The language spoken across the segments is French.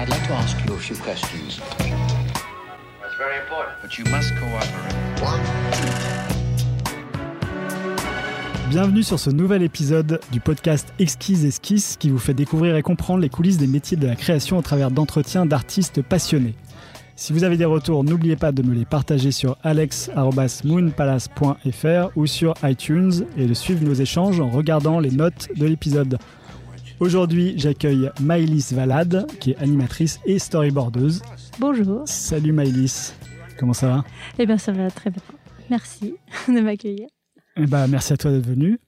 I'd like to ask you a few questions. That's very important. But you must cooperate. Bienvenue sur ce nouvel épisode du podcast Exquise Esquisse qui vous fait découvrir et comprendre les coulisses des métiers de la création au travers d'entretiens d'artistes passionnés. Si vous avez des retours, n'oubliez pas de me les partager sur alex.moonpalace.fr ou sur iTunes et de suivre nos échanges en regardant les notes de l'épisode. Aujourd'hui, j'accueille Maïlis Valade, qui est animatrice et storyboardeuse. Bonjour. Salut Maïlis, comment ça va? Eh bien, ça va très bien. Merci de m'accueillir. Ben, merci à toi d'être venu.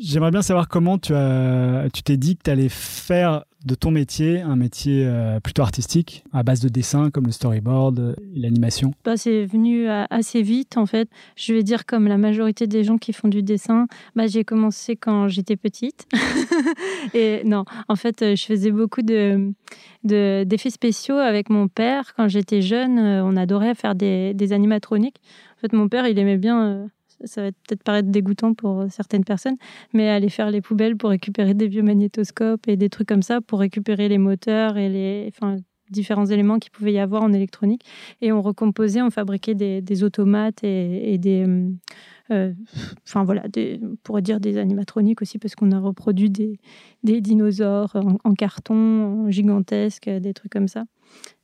J'aimerais bien savoir comment tu as, tu t'es dit que tu allais faire de ton métier un métier euh, plutôt artistique, à base de dessin comme le storyboard et l'animation? Bah, c'est venu euh, assez vite en fait. Je vais dire comme la majorité des gens qui font du dessin, bah, j'ai commencé quand j'étais petite. et non, en fait, euh, je faisais beaucoup de, de- d'effets spéciaux avec mon père. Quand j'étais jeune, euh, on adorait faire des, des animatroniques. En fait, mon père, il aimait bien... euh, ça va peut-être paraître dégoûtant pour certaines personnes, mais aller faire les poubelles pour récupérer des vieux magnétoscopes et des trucs comme ça, pour récupérer les moteurs et les, différents éléments qu'il pouvait y avoir en électronique. Et on recomposait, on fabriquait des, automates et, des... euh, euh, Enfin voilà, on pourrait dire des animatroniques aussi, parce qu'on a reproduit des, dinosaures en, carton, en gigantesque, des trucs comme ça,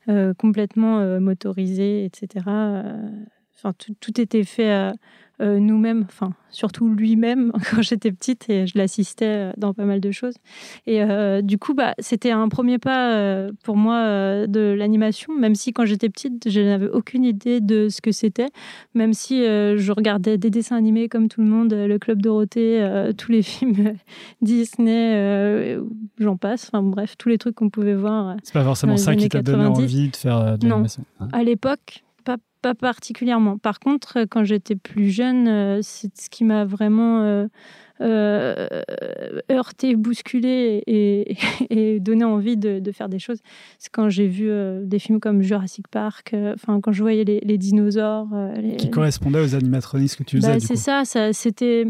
euh, complètement euh, motorisés, etc. Euh, Enfin, tout, tout était fait euh, nous-mêmes, enfin, surtout lui-même quand j'étais petite et je l'assistais euh, dans pas mal de choses. Et euh, du coup, bah, c'était un premier pas euh, pour moi de l'animation, même si quand j'étais petite, je n'avais aucune idée de ce que c'était, même si je regardais des dessins animés comme tout le monde, le Club Dorothée, tous les films Disney, j'en passe, enfin bref, tous les trucs qu'on pouvait voir. C'est pas forcément ça qui t'a donné 90. envie de faire de Non. l'animation. hein? À l'époque, pas, particulièrement. Par contre, quand j'étais plus jeune, euh, c'est ce qui m'a vraiment euh, euh, heurté, bousculé et, et donné envie de, de faire des choses. C'est quand j'ai vu euh, des films comme Jurassic Park, euh, enfin quand je voyais les, les dinosaures. euh, les- Qui correspondait aux animatroniques que tu faisais. bah, c'est ça, ça c'était.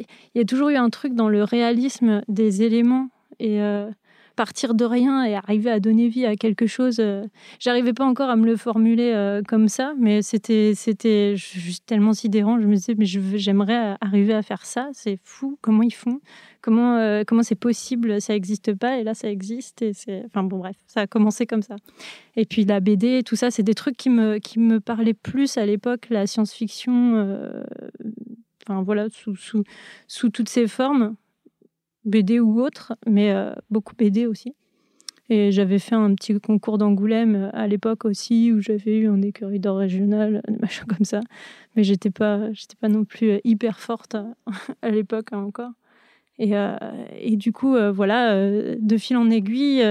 Il y a toujours eu un truc dans le réalisme des éléments et euh, partir de rien et arriver à donner vie à quelque chose. euh, J'arrivais pas encore à me le formuler euh, comme ça, mais c'était c'était juste tellement sidérant. Je me disais, mais j'aimerais arriver à faire ça. C'est fou. Comment ils font Comment euh, comment c'est possible Ça n'existe pas et là ça existe. Et c'est enfin bon bref, ça a commencé comme ça. Et puis la BD, tout ça, c'est des trucs qui me qui me parlaient plus à l'époque, la science-fiction. euh, enfin voilà, sous, sous, sous toutes ses formes, BD ou autre, mais euh, beaucoup BD aussi. Et j'avais fait un petit concours d'Angoulême euh, à l'époque aussi, où j'avais eu un écurie d'or régional, des machins comme ça. Mais j'étais pas, j'étais pas non plus euh, hyper forte à, l'époque hein, encore. Et, euh, et du coup, euh, voilà, de fil en aiguille,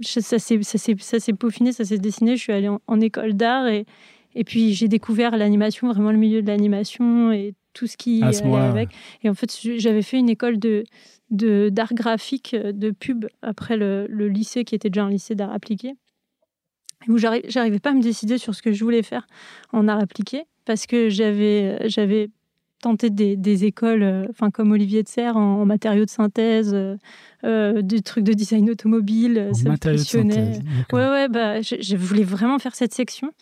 ça s'est peaufiné, ça s'est dessiné. Je suis allée en, en école d'art et, et puis j'ai découvert l'animation, vraiment le milieu de l'animation et tout ce qui allait avec. Et en fait, j'avais fait une école de- d'art graphique, euh, de pub, après le, le lycée qui était déjà un lycée d'art appliqué, où j'arri- j'arrivais pas à me décider sur ce que je voulais faire en art appliqué, parce que j'avais j'avais tenté des, des écoles, euh, enfin comme Olivier de Serres, en, en matériaux de synthèse, euh, euh, des trucs de design automobile, euh, En ça me de passionnait. synthèse. Ouais, ouais, bah, je, je voulais vraiment faire cette section.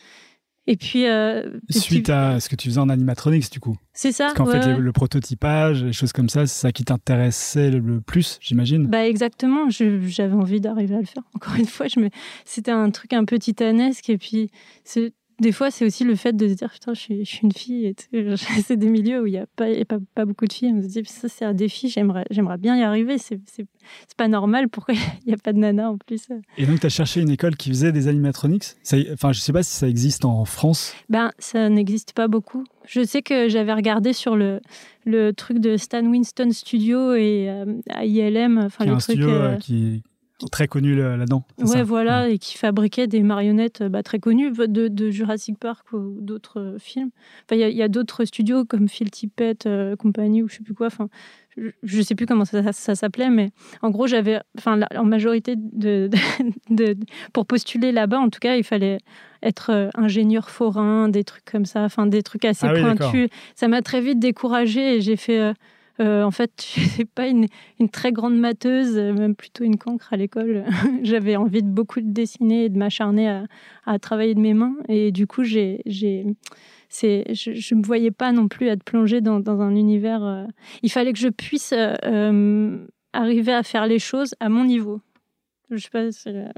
Et puis, euh, Suite à ce que tu faisais en animatronics, du coup. c'est ça. Parce qu'en ouais, fait, ouais. le prototypage, les choses comme ça, c'est ça qui t'intéressait le, le plus, j'imagine. Bah exactement, j'avais envie d'arriver à le faire. Encore une fois, je me... c'était un truc un peu titanesque. Et puis, c'est- des fois, c'est aussi le fait de se dire, putain, je suis, je suis une fille. Et c'est des milieux où il n'y a, pas, y a pas, pas beaucoup de filles. On se dit, ça, c'est un défi, j'aimerais j'aimerais bien y arriver. C'est c'est- c'est pas normal. Pourquoi il n'y a pas de nana en plus? Et donc, tu as cherché une école qui faisait des animatronics? Ça- Enfin, je sais pas si ça existe en France. Ben, ça n'existe pas beaucoup. Je sais que j'avais regardé sur le, le truc de Stan Winston Studio et euh, à ILM, enfin le un truc. studio euh, qui très connu là- là-dedans. Ouais, voilà, et qui fabriquait des marionnettes euh, bah, très connues de, de Jurassic Park ou d'autres euh, films. Enfin, il y a- d'autres studios comme Phil Tippett euh, compagnie ou je sais plus quoi. Enfin, je, je sais plus comment ça, ça- ça s'appelait, mais en gros, j'avais, enfin, en majorité de, de- de- pour postuler là-bas, en tout cas, il fallait être euh, ingénieur forain, des trucs comme ça, enfin, des trucs assez Ah oui, pointus. Ça m'a très vite découragée et j'ai fait. euh, en fait, je n'étais pas une, une, très grande matheuse, même plutôt une cancre à l'école. J'avais envie de beaucoup de dessiner et de m'acharner à, à, travailler de mes mains. Et du coup, j'ai, je ne me voyais pas non plus être plongée dans, dans un univers. il fallait que je puisse arriver à faire les choses à mon niveau. Je sais pas,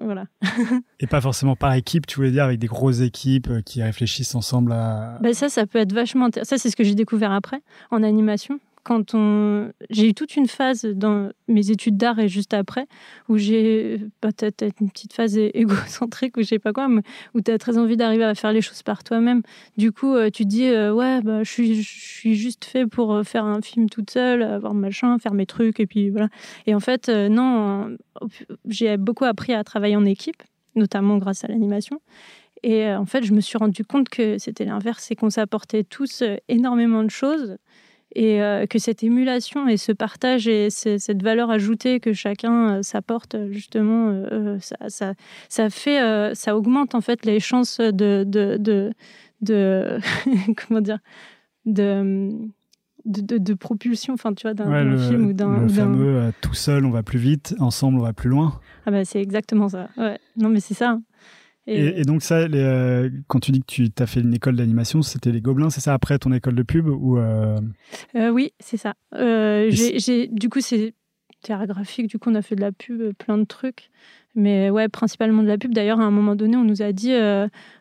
voilà. et pas forcément par équipe, tu voulais dire, avec des grosses équipes euh, qui réfléchissent ensemble à. Ben ça, ça peut être vachement intéressant. Ça, c'est ce que j'ai découvert après, en animation quand on j'ai eu toute une phase dans mes études d'art et juste après où j'ai peut-être une petite phase égocentrique ou je sais pas quoi mais où tu as très envie d'arriver à faire les choses par toi-même. Du coup euh, tu te dis euh, ouais bah je suis juste fait pour euh, faire un film toute seule avoir machin faire mes trucs et puis voilà. Et en fait non j'ai beaucoup appris à travailler en équipe notamment grâce à l'animation. Et en fait je me suis rendu compte que c'était l'inverse et qu'on s'apportait tous énormément de choses et euh, que cette émulation et ce partage et cette valeur ajoutée que chacun euh, s'apporte justement euh, ça, ça, ça, fait ça augmente en fait les chances de de, de, de comment dire de de, de, propulsion, enfin tu vois, d'un film ou d'un. Le fameux tout seul on va plus vite, ensemble on va plus loin. Ah bah c'est exactement ça. Ouais. Non mais c'est ça. Et, donc ça, euh, quand tu dis que tu as fait une école d'animation, c'était les Gobelins, c'est ça après ton école de pub ou euh... Euh, Oui, c'est ça. J'ai, du coup, c'est théâtre graphique. Du coup, on a fait de la pub, plein de trucs. Mais ouais, principalement de la pub. D'ailleurs, à un moment donné, on nous a dit,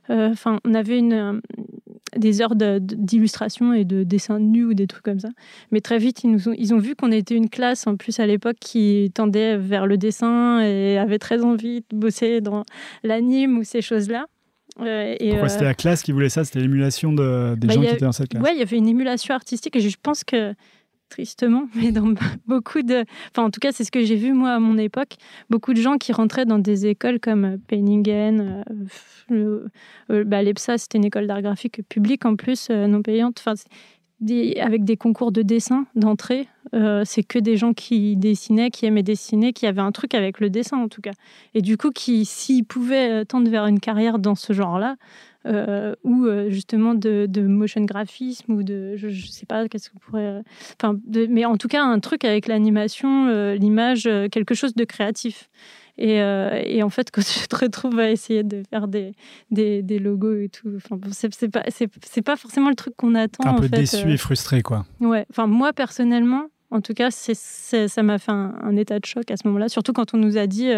enfin, on avait une des heures d'illustration et de dessin nu ou des trucs comme ça. Mais très vite, ils, nous ont, ils ont vu qu'on était une classe, en plus à l'époque, qui tendait vers le dessin et avait très envie de bosser dans l'anime ou ces choses-là. Euh, Pourquoi euh, c'était la classe qui voulait ça? C'était l'émulation de, des bah, gens qui étaient dans cette classe Oui, il y avait une émulation artistique et je pense que tristement, mais dans beaucoup de... Enfin, en tout cas, c'est ce que j'ai vu, moi, à mon époque. Beaucoup de gens qui rentraient dans des écoles comme Penningen, euh, euh, bah, l'EPSA, c'était une école d'art graphique publique, en plus, euh, non payante. Enfin, avec des concours de dessin d'entrée. c'est que des gens qui dessinaient, qui aimaient dessiner, qui avaient un truc avec le dessin en tout cas. Et du coup, qui, s'ils pouvaient tendre vers une carrière dans ce genre-là, euh, ou euh, justement de, motion graphisme ou de je, ne sais pas qu'est-ce qu'on pourrait enfin mais en tout cas un truc avec l'animation euh, l'image quelque chose de créatif. Et, et, en fait quand tu te retrouves à essayer de faire des, des, des logos et tout enfin c'est pas c'est pas forcément le truc qu'on attend un peu déçu et frustré quoi. Ouais enfin moi personnellement en tout cas, ça m'a fait un, un, état de choc à ce moment-là, surtout quand on nous a dit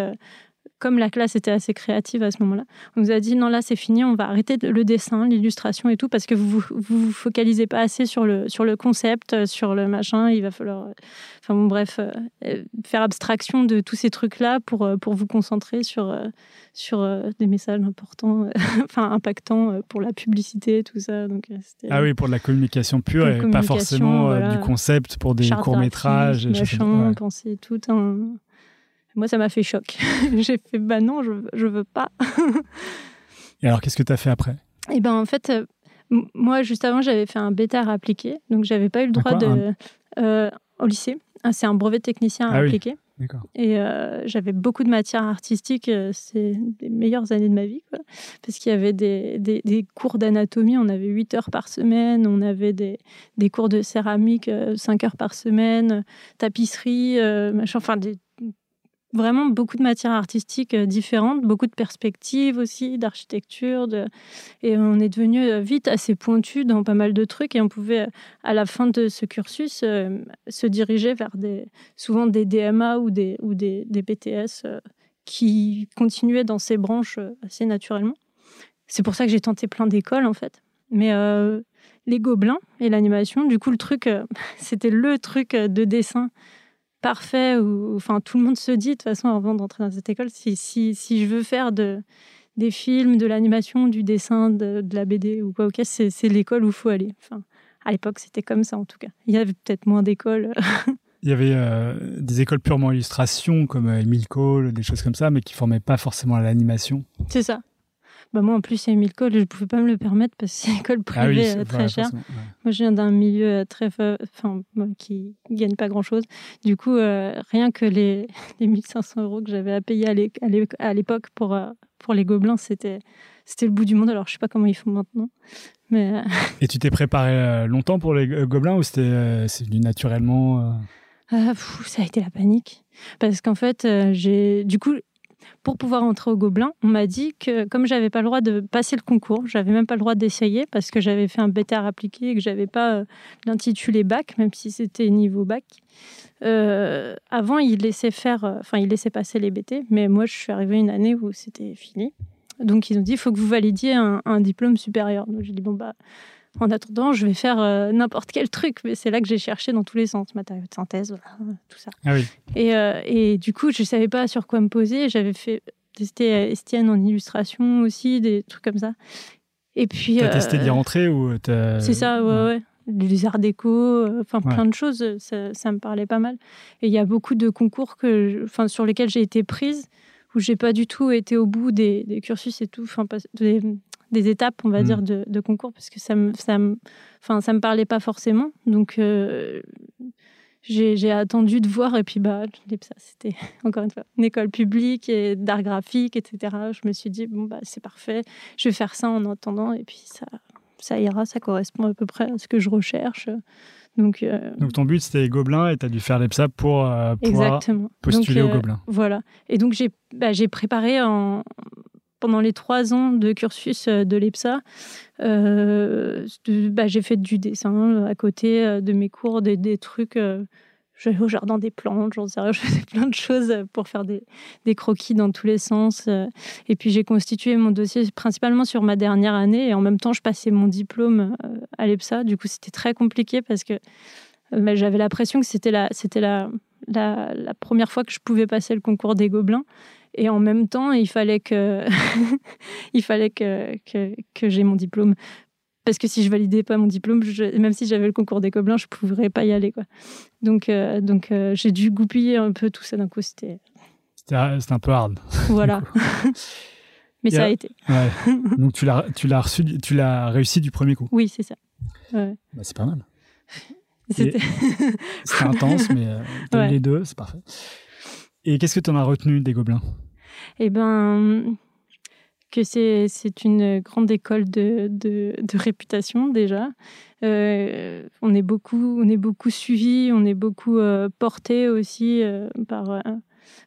comme la classe était assez créative à ce moment-là, on nous a dit non là c'est fini, on va arrêter le dessin, l'illustration et tout parce que vous, vous vous focalisez pas assez sur le sur le concept, euh, sur le machin. Il va falloir, euh, enfin bon bref, euh, faire abstraction de tous ces trucs là pour pour vous concentrer sur sur des messages importants, enfin impactants pour la publicité tout ça. Donc ah oui pour de la communication pure et pas forcément du concept pour des courts métrages, machin, penser tout un moi, ça m'a fait choc. J'ai fait, bah non, je, je veux pas. Et alors, qu'est-ce que tu as fait après? Eh ben, en fait, euh, moi, juste avant, j'avais fait un bêta appliqué. Donc, j'avais pas eu le droit de. Euh, au lycée. Ah, c'est un brevet technicien à ah appliquer. Et euh, j'avais beaucoup de matières artistiques. C'est les meilleures années de ma vie. Quoi. Parce qu'il y avait des, des, des cours d'anatomie. On avait 8 heures par semaine. On avait des, des cours de céramique 5 heures par semaine. Tapisserie, machin. Enfin, des vraiment beaucoup de matières artistiques euh, différentes, beaucoup de perspectives aussi, d'architecture. Et on est devenu euh, vite assez pointu dans pas mal de trucs et on pouvait, euh, à la fin de ce cursus, se diriger vers des, souvent des DMA ou des, ou des, des BTS qui continuaient dans ces branches assez naturellement. C'est pour ça que j'ai tenté plein d'écoles en fait. Mais les gobelins et l'animation, du coup, le truc, c'était le truc de dessin parfait ou enfin tout le monde se dit de toute façon avant d'entrer dans cette école si, si, si je veux faire de des films, de l'animation, du dessin, de, la BD ou quoi, ok, c'est l'école où il faut aller. Enfin, à l'époque, c'était comme ça en tout cas. Il y avait peut-être moins d'écoles. il y avait euh, des écoles purement illustration comme euh, Emile Cole, des choses comme ça, mais qui formaient pas forcément à l'animation. C'est ça. Bah moi en plus c'est une école, je ne pouvais pas me le permettre parce que c'est une école Ah oui, privée euh, très chère. ouais. Moi, je viens d'un milieu euh, très, enfin, qui gagne pas grand-chose. Du coup, euh, rien que les, les 1500 euros que j'avais à payer à l'é- à l'é- à l'époque pour, pour les gobelins, c'était, le bout du monde. Alors, je sais pas comment ils font maintenant, mais euh, Et tu t'es préparé longtemps pour les gobelins ou c'était c'est venu naturellement euh? Ah, ça a été la panique. Parce qu'en fait, j'ai, du coup, pour pouvoir entrer au gobelin, on m'a dit que comme j'avais pas le droit de passer le concours, j'avais même pas le droit d'essayer parce que j'avais fait un BTR appliqué et que j'avais pas euh, l'intitulé bac, même si c'était niveau bac. Euh, avant, ils laissaient faire, euh, enfin, ils laissaient passer les BT, mais moi, je suis arrivée une année où c'était fini. Donc, ils ont dit, il faut que vous validiez un, un diplôme supérieur. Donc, j'ai dit, bon, bah, en attendant, je vais faire euh, n'importe quel truc. Mais c'est là que j'ai cherché dans tous les sens, matériaux de synthèse, voilà, tout ça. Ah oui. Et, euh, et du coup, je ne savais pas sur quoi me poser. J'avais fait tester euh, Estienne en illustration aussi, des trucs comme ça. Et puis. T'as euh, testé d'y rentrer ou C'est ça, ouais, ouais. Les arts déco, euh, enfin Ouais. plein de choses, euh, ça, ça me parlait pas mal. Et il y a beaucoup de concours que, enfin, sur lesquels j'ai été prise, où j'ai pas du tout été au bout des, des cursus et tout, enfin, des, des étapes, on va Mm. dire, de, de concours, parce que ça me, ça me, enfin, ça me parlait pas forcément. Donc, euh, j'ai attendu de voir, et puis, bah, l'EPSA, c'était, encore une fois, une école publique et d'art graphique, etc. Je me suis dit, bon, bah, c'est parfait, je vais faire ça en attendant, et puis ça, ça ira, ça correspond à peu près à ce que je recherche. Donc, euh, Donc ton but c'était les gobelins et t'as dû faire l'EPSA pour euh, pouvoir exactement. postuler Donc, aux euh, gobelins. Voilà. Et donc, j'ai bah, j'ai préparé en, pendant les trois ans de cursus euh, de l'EPSA. euh, bah, j'ai fait du dessin euh, à côté de mes cours, des, trucs. euh, J'allais au jardin des plantes, j'en sais rien, je faisais plein de choses pour faire des, croquis dans tous les sens. Et puis j'ai constitué mon dossier principalement sur ma dernière année et en même temps je passais mon diplôme à l'EPSA. Du coup c'était très compliqué parce que bah, j'avais l'impression que c'était la première fois que je pouvais passer le concours des Gobelins. Et en même temps, il fallait que, il fallait que, que, que j'ai mon diplôme. Parce que si je validais pas mon diplôme, je- même si j'avais le concours des Gobelins, je ne pourrais pas y aller. Quoi. Donc, euh, donc euh, j'ai dû goupiller un peu tout ça d'un coup. C'était. Un peu hard. Voilà. Mais ça a été. Ouais. Donc tu l'as tu l'as reçu tu l'as réussi du premier coup. Oui, c'est ça. Ouais. Bah, c'est pas mal. C'était- intense mais euh, Ouais. les deux, c'est parfait. Et qu'est-ce que tu en as retenu des gobelins? Eh ben, que c'est une grande école de, de, réputation déjà. Euh, on est beaucoup on beaucoup suivi, on est beaucoup euh, porté aussi euh, par euh,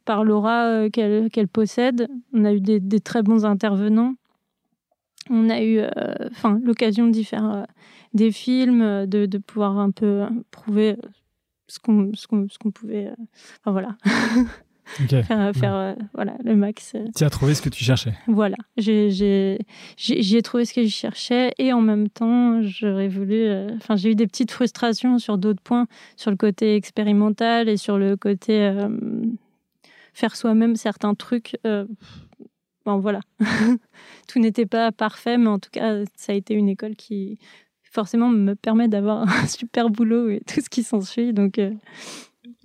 par l'aura qu'elle qu'elle possède. On a eu des, des très bons intervenants. On a eu enfin l'occasion d'y faire des films, de, de pouvoir un peu prouver ce qu'on ce qu'on pouvait. enfin voilà, Ok. faire, faire euh, voilà le max. euh, Tu as trouvé ce que tu cherchais. voilà, j'ai ai trouvé ce que je cherchais et en même temps, j'aurais voulu. euh, j'ai eu des petites frustrations sur d'autres points, sur le côté expérimental et sur le côté euh, faire soi-même certains trucs. bon, voilà. Tout n'était pas parfait, mais en tout cas, ça a été une école qui forcément me permet d'avoir un super boulot et tout ce qui s'ensuit. Donc,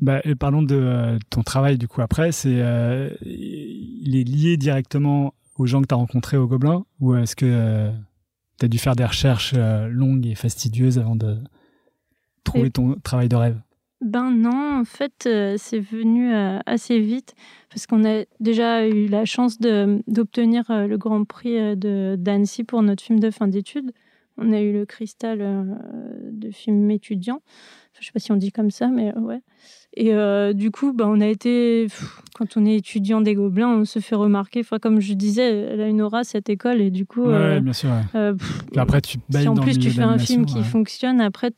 Bah, et parlons de euh, ton travail du coup après. C'est euh, il est lié directement aux gens que tu as rencontrés au Gobelin ou est-ce que tu as dû faire des recherches euh, longues et fastidieuses avant de trouver Et- ton travail de rêve? Ben non, en fait, euh, c'est venu euh, assez vite parce qu'on a déjà eu la chance de- d'obtenir euh, le Grand Prix euh, de d'Annecy pour notre film de fin d'études. On a eu le cristal euh, de film étudiant. Je sais pas si on dit comme ça, mais euh, ouais. Et euh, du coup, ben, on a été, pff, quand on est étudiant des Gobelins, on se fait remarquer. Enfin, comme je disais, elle a une aura cette école et du coup, Ouais, euh, bien sûr. ouais. euh, pff, Puis après, tu si en plus tu fais un film qui ouais. fonctionne, après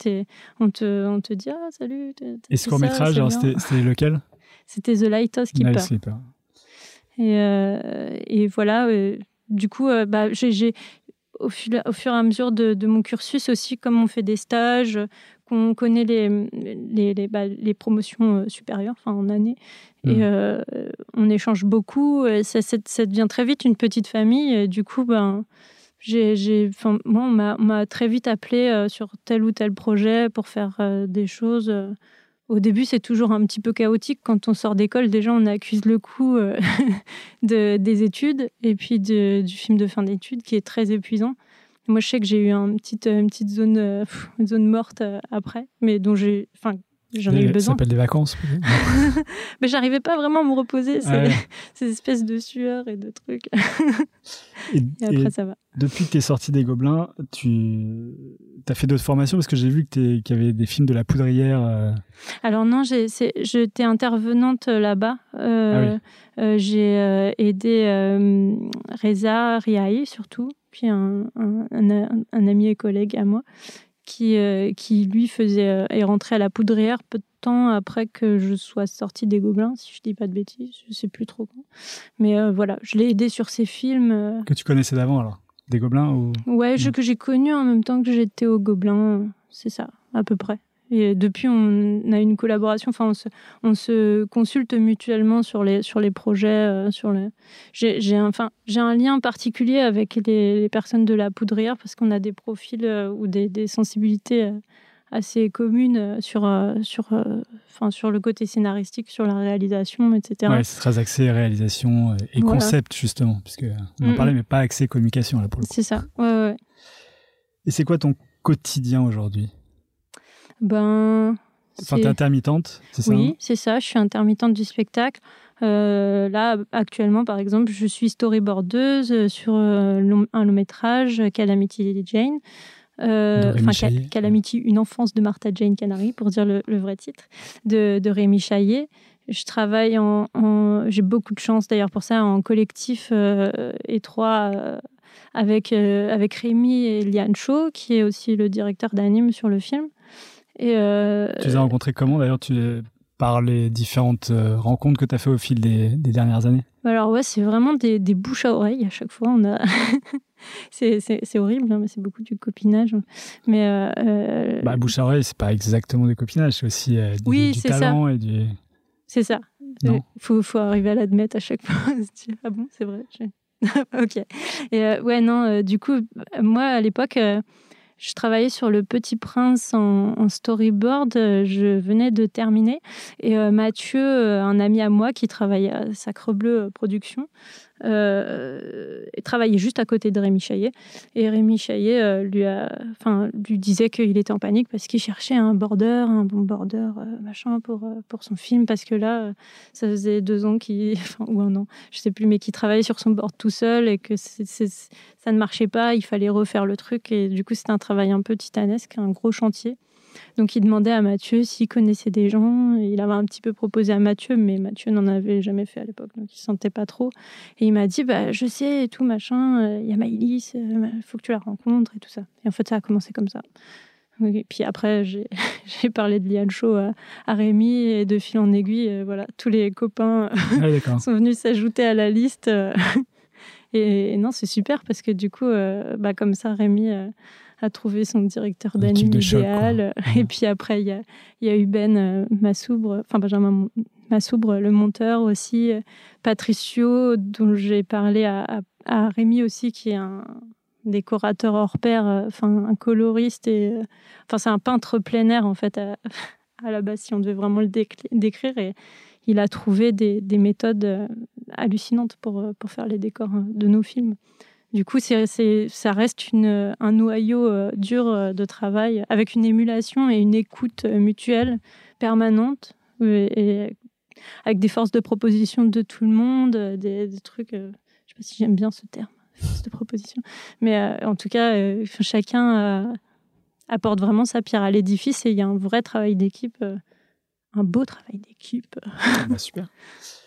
on te, on te dit ah salut. Et ce court métrage, c'était lequel? C'était The Lighthouse Keeper. Night Sleeper. Et, et voilà, du coup, bah, j'ai, au, fur, au fur et à mesure de, de mon cursus aussi, comme on fait des stages, qu'on connaît les, les, les, bah, les promotions euh, supérieures, enfin en année, et euh, on échange beaucoup, et ça, ça, ça devient très vite une petite famille. Et du coup, ben, j'ai, moi, on m'a, très vite appelé euh, sur tel ou tel projet pour faire euh, des choses. euh, au début, c'est toujours un petit peu chaotique. Quand on sort d'école, déjà, on accuse le coup euh, de, des études et puis du film de fin d'études qui est très épuisant. Moi, je sais que j'ai eu un petite, une petite zone, une zone morte après, mais dont j'ai, enfin, J'en ai eu besoin. Ça s'appelle des vacances. mais j'arrivais pas vraiment à me reposer. Ces espèces de sueurs et de trucs. et, après, ça va. Depuis que tu es sorti des Gobelins, tu as fait d'autres formations parce que j'ai vu qu'il y avait des films de la poudrière. Euh. Alors non, j'étais intervenante là-bas. Euh, ah euh, j'ai aidé Reza Riahi surtout, puis un, un, un, ami et collègue à moi qui, euh, qui lui faisait euh, est rentré à la poudrière peu de temps après que je sois sortie des Gobelins, si je dis pas de bêtises, je sais plus trop. Mais euh, voilà, je l'ai aidé sur ses films. Que tu connaissais d'avant alors? Des Gobelins ou... Ouais, je, que j'ai connu en même temps que j'étais aux Gobelins, c'est ça, à peu près. Et depuis, on a une collaboration. Enfin, on se, consulte mutuellement sur les, sur les projets. Euh, sur les... J'ai enfin, un lien particulier avec les, personnes de la poudrière parce qu'on a des profils euh, ou des, sensibilités euh, assez communes sur, sur, enfin, sur le côté scénaristique, sur la réalisation, etc. Ouais, c'est très axé réalisation et concept, justement, puisque on en parlait, mais pas axé communication, là, pour le coup. C'est ça, ouais, ouais. Et c'est quoi ton quotidien aujourd'hui? Ben. Enfin, t'es intermittente, c'est ça Oui, c'est ça. Je suis intermittente du spectacle. Euh, là, actuellement, par exemple, je suis storyboardeuse sur euh, un long métrage, Calamity Jane. Euh, enfin, Calamity, une enfance de Martha Jane Canary, pour dire le, vrai titre, de, de Rémi Chaillet. Je travaille en, j'ai beaucoup de chance d'ailleurs pour ça, en collectif étroit avec, avec Rémi et Liane Shaw, qui est aussi le directeur d'anime sur le film. Euh, tu les as rencontrés comment d'ailleurs tu, Par les différentes euh, rencontres que tu as fait au fil des, dernières années? Alors ouais, c'est vraiment des, bouches à oreille à chaque fois. On a... c'est horrible, hein, mais c'est beaucoup du copinage. Mais euh, bah, bouche à oreille, c'est pas exactement du copinage, c'est aussi du, oui, du talent ça. et du. C'est ça. Il faut, faut, arriver à l'admettre à chaque fois. ah bon, c'est vrai. ok. Et ouais, non, du coup, moi à l'époque, je travaillais sur Le Petit Prince en, storyboard. Euh, je venais de terminer. Et euh, Mathieu, euh, un ami à moi qui travaillait à Sacre Bleu Productions, euh, travaillait juste à côté de Rémi Chaillet. Et Rémi Chaillet euh, lui, enfin, lui disait qu'il était en panique parce qu'il cherchait un border, un bon border, euh, machin, pour, pour son film. Parce que là, ça faisait deux ans qu'il, ou un an, je sais plus, mais qu'il travaillait sur son board tout seul et que ça ne marchait pas. Il fallait refaire le truc. Et du coup, c'était un travail un peu titanesque, un gros chantier. Donc il demandait à Mathieu s'il connaissait des gens. Il avait un petit peu proposé à Mathieu, mais Mathieu n'en avait jamais fait à l'époque, donc il ne sentait pas trop. Et il m'a dit bah, Je sais, et tout, machin, euh, il y a Maïlis, il euh, faut que tu la rencontres et tout ça. Et en fait, ça a commencé comme ça. Et puis après, j'ai parlé de Liane Show à, Rémi et de fil en aiguille, euh, voilà, tous les copains ah, sont venus s'ajouter à la liste. et, non, c'est super parce que du coup, bah, comme ça, Rémi a trouvé son directeur d'anime idéal. et puis après, il y a, y a eu Ben euh, Massoubre, enfin Benjamin Massoubre, le monteur aussi, euh, Patricio, dont j'ai parlé à, à, Rémi aussi, qui est un décorateur hors pair, euh, enfin un coloriste et enfin c'est un peintre plein air en fait à, à, la base si on devait vraiment le décrire et il a trouvé des, des méthodes hallucinantes pour, pour faire les décors de nos films. Du coup, c'est, ça reste une, un noyau euh, dur euh, de travail avec une émulation et une écoute euh, mutuelle permanente et, avec des forces de proposition de tout le monde, des, trucs. je ne sais pas si j'aime bien ce terme, force de proposition, mais en tout cas, chacun apporte vraiment sa pierre à l'édifice et il y a un vrai travail d'équipe, un beau travail d'équipe. Bah, super.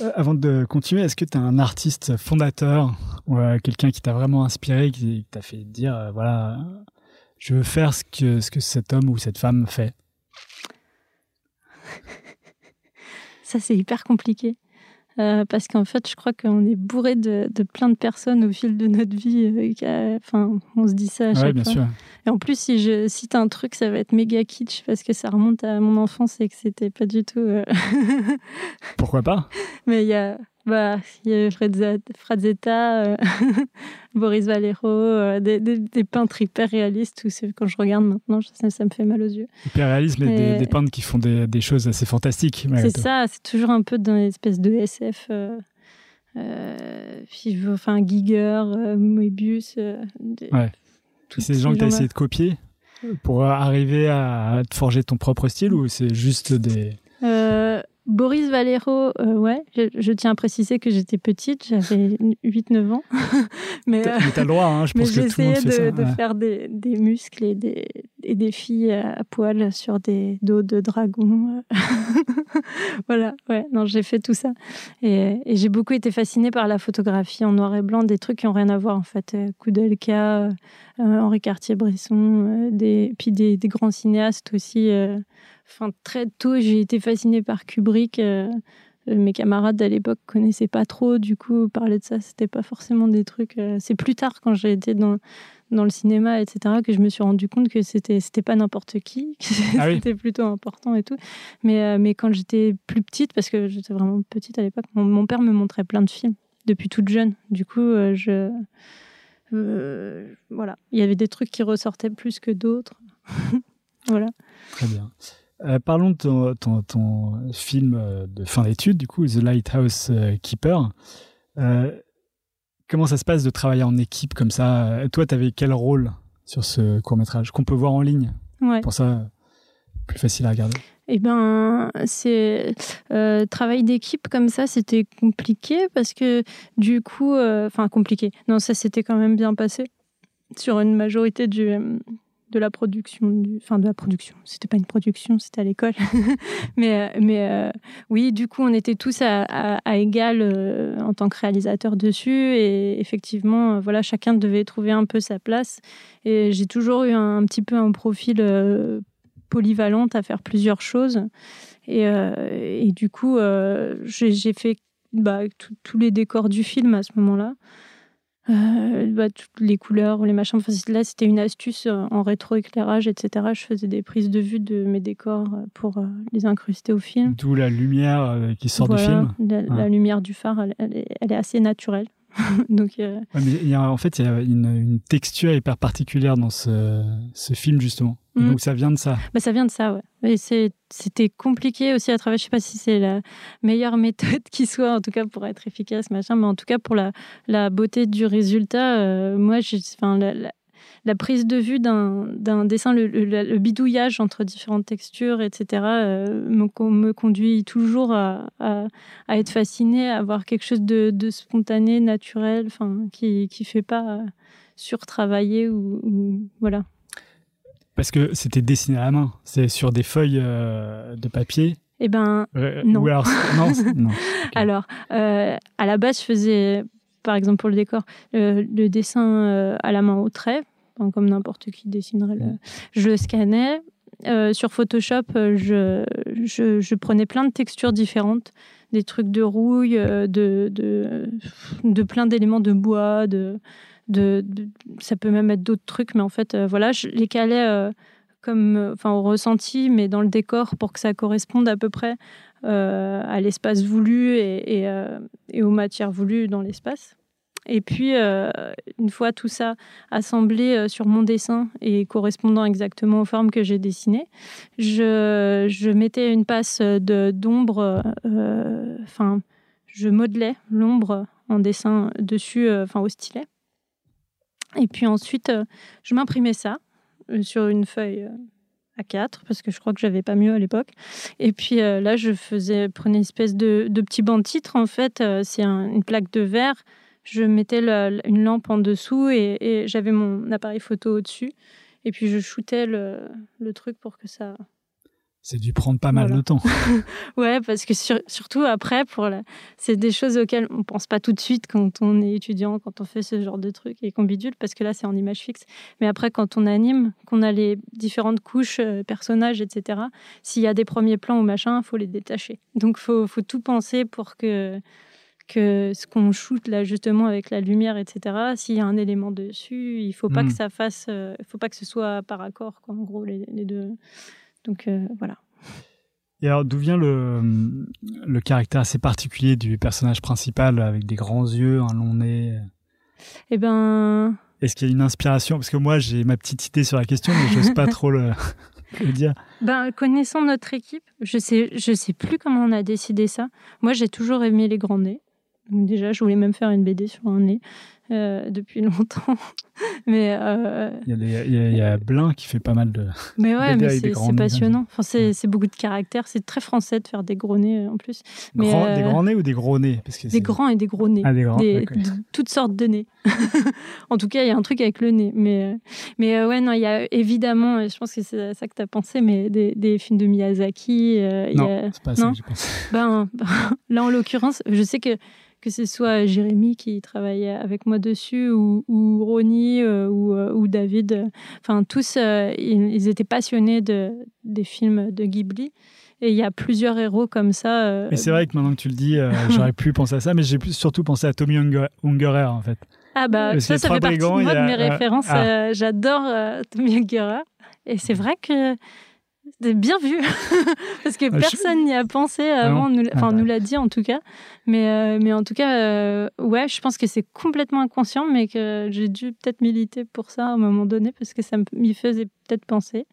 Euh, avant de continuer, est-ce que tu as un artiste fondateur ou euh, quelqu'un qui t'a vraiment inspiré, qui t'a fait dire, euh, voilà, je veux faire ce que, ce que cet homme ou cette femme fait? Ça, c'est hyper compliqué. Euh, parce qu'en fait, je crois qu'on est bourré de, de, plein de personnes au fil de notre vie. Euh, enfin, on se dit ça à chaque bien fois. Sûr. Et en plus, si je cite un truc, ça va être méga kitsch parce que ça remonte à mon enfance et que c'était pas du tout. Euh, Pourquoi pas? Mais il y a, bah, il y a Frazetta, euh, Boris Valero, euh, des, des, peintres hyper réalistes. Où quand je regarde maintenant, ça, ça, me fait mal aux yeux. Hyper réaliste, mais des, peintres qui font des, des choses assez fantastiques. C'est ça, c'est toujours un peu dans une espèce de SF. Euh, enfin, Giger, Moebius. ouais. C'est des gens que tu as essayé de copier pour arriver à te forger ton propre style ou c'est juste des. Boris Valero, euh, ouais, je, tiens à préciser que j'étais petite, j'avais 8-9 ans. mais tu as le droit, hein, je pense que tout le monde fait de, de faire des, des, muscles et des, et des filles à poil sur des dos de dragon. voilà, ouais, non, j'ai fait tout ça. Et, et j'ai beaucoup été fascinée par la photographie en noir et blanc, des trucs qui n'ont rien à voir en fait. Koudelka, euh, Henri Cartier-Bresson, euh, des, puis des, des, grands cinéastes aussi enfin, très tôt, j'ai été fascinée par Kubrick. Euh, euh, mes camarades à l'époque connaissaient pas trop, du coup, parler de ça, c'était pas forcément des trucs. Euh, c'est plus tard, quand j'ai été dans, dans le cinéma, etc., que je me suis rendu compte que c'était c'était pas n'importe qui, ah c'était plutôt important et tout. Mais, mais quand j'étais plus petite, parce que j'étais vraiment petite à l'époque, mon, père me montrait plein de films depuis toute jeune. Du coup, je. voilà. Il y avait des trucs qui ressortaient plus que d'autres. voilà. Très bien. Euh, parlons de ton, film euh, de fin d'études, du coup, The Lighthouse euh, Keeper. comment ça se passe de travailler en équipe comme ça? Toi, tu avais quel rôle sur ce court métrage qu'on peut voir en ligne? Pour ça, plus facile à regarder. Eh ben, c'est travail d'équipe comme ça, c'était compliqué parce que du coup, enfin compliqué. Non, ça s'était quand même bien passé sur une majorité du, de la production, du, enfin de la production. C'était pas une production, c'était à l'école. mais euh, mais euh, oui, du coup, on était tous à, égal euh, en tant que réalisateur dessus. Et effectivement, voilà, chacun devait trouver un peu sa place. Et j'ai toujours eu un, petit peu un profil polyvalent à faire plusieurs choses. Et, et du coup, j'ai fait bah, tous les décors du film à ce moment-là. Euh, bah, toutes les couleurs, les machins. Enfin, là, c'était une astuce euh, en rétroéclairage, etc. Je faisais des prises de vue de mes décors euh, pour les incruster au film. D'où la lumière qui sort du film. La, lumière du phare, elle, est, assez naturelle. Donc, il y a, en fait, il y a une, texture hyper particulière dans ce, ce film, justement. Mm. Donc, ça vient de ça. Bah, ça vient de ça, ouais. Et c'était compliqué aussi à travailler. Je sais pas si c'est la meilleure méthode qui soit, en tout cas pour être efficace, machin, mais en tout cas pour la, la beauté du résultat, euh, moi, la, la, prise de vue d'un dessin, le, bidouillage entre différentes textures, etc., euh, me, me, conduit toujours à, à, être fasciné, à avoir quelque chose de, de spontané, naturel, enfin, qui ne fait pas surtravailler ou, ou voilà. Parce que c'était dessiné à la main, c'est sur des feuilles euh, de papier. Eh ben, non. alors, non, non. alors euh, à la base, je faisais, par exemple pour le décor, euh, le dessin à la main au trait, comme n'importe qui dessinerait. Le... Je le scannais. sur Photoshop, je, je, je, prenais plein de textures différentes, des trucs de rouille, de, de, de plein d'éléments de bois, de, de, ça peut même être d'autres trucs, mais en fait, euh, voilà, je les calais euh, comme, euh, enfin, au ressenti, mais dans le décor pour que ça corresponde à peu près à l'espace voulu et, et, aux matières voulues dans l'espace. Et puis, une fois tout ça assemblé sur mon dessin et correspondant exactement aux formes que j'ai dessinées, je, mettais une passe d'ombre, enfin, je modelais l'ombre en dessin dessus, enfin, au stylet. Et puis ensuite, euh, je m'imprimais ça euh, sur une feuille euh, A4 parce que je crois que j'avais pas mieux à l'époque. Et puis là, je faisais prenais une espèce de, de petit banc de titre en fait. c'est une plaque de verre. Je mettais une lampe en dessous et, j'avais mon appareil photo au-dessus. Et puis je shootais le, le truc pour que ça c'est dû prendre pas mal de temps. ouais, parce que surtout après, pour c'est des choses auxquelles on pense pas tout de suite quand on est étudiant, quand on fait ce genre de trucs et qu'on bidule, parce que là, c'est en image fixe. Mais après, quand on anime, qu'on a les différentes couches, euh, personnages, etc., s'il y a des premiers plans ou machin, faut les détacher. Donc, faut, faut tout penser pour que que ce qu'on shoot là justement avec la lumière, etc. S'il y a un élément dessus, il faut pas que hmm. ça fasse, euh, faut pas que ce soit par accord, quoi, en gros les, les deux. Donc euh, voilà. Et alors, d'où vient le, le caractère assez particulier du personnage principal avec des grands yeux, un long nez Eh ben. Est-ce qu'il y a une inspiration? Parce que moi, j'ai ma petite idée sur la question, mais je n'ose pas trop le, le, dire. Ben, connaissant notre équipe, je sais, je sais plus comment on a décidé ça. Moi, j'ai toujours aimé les grands nez. Déjà, je voulais même faire une BD sur un nez. Euh, depuis longtemps. mais euh, il, y a il, y a, Blin qui fait pas mal de. Mais ouais, mais c'est passionnant. Enfin, c'est beaucoup de caractère. C'est très français de faire des gros nez en plus. Mais, Des grands nez ou des gros nez? Parce que Des grands et des gros nez. Ah, des grands. Des, toutes sortes de nez. en tout cas, il y a un truc avec le nez. Mais, mais ouais, non, il y a évidemment, je pense que c'est ça que tu as pensé, mais des, des, films de Miyazaki. non, c'est pas ça que j'ai pensé. Ben, ben, là, en l'occurrence, je sais que que ce soit Jérémy qui travaillait avec moi dessus ou, ou Ronnie euh, ou, euh, ou, David. Enfin, tous, euh, ils, étaient passionnés de, des films de Ghibli. Et il y a plusieurs héros comme ça. Mais c'est vrai que maintenant que tu le dis, j'aurais pu penser à ça, mais j'ai surtout pensé à Tommy Ungerer, en fait. Ah bah, ça, ça fait partie de, moi, de mes références. Ah. J'adore Tommy Ungerer. Et c'est vrai que bien vu, parce que ah, personne n'y a pensé ah avant. nous, enfin, nous l'a dit en tout cas. Mais, euh, mais en tout cas, euh, ouais, je pense que c'est complètement inconscient, mais que j'ai dû peut-être militer pour ça à un moment donné, parce que ça m'y faisait peut-être penser.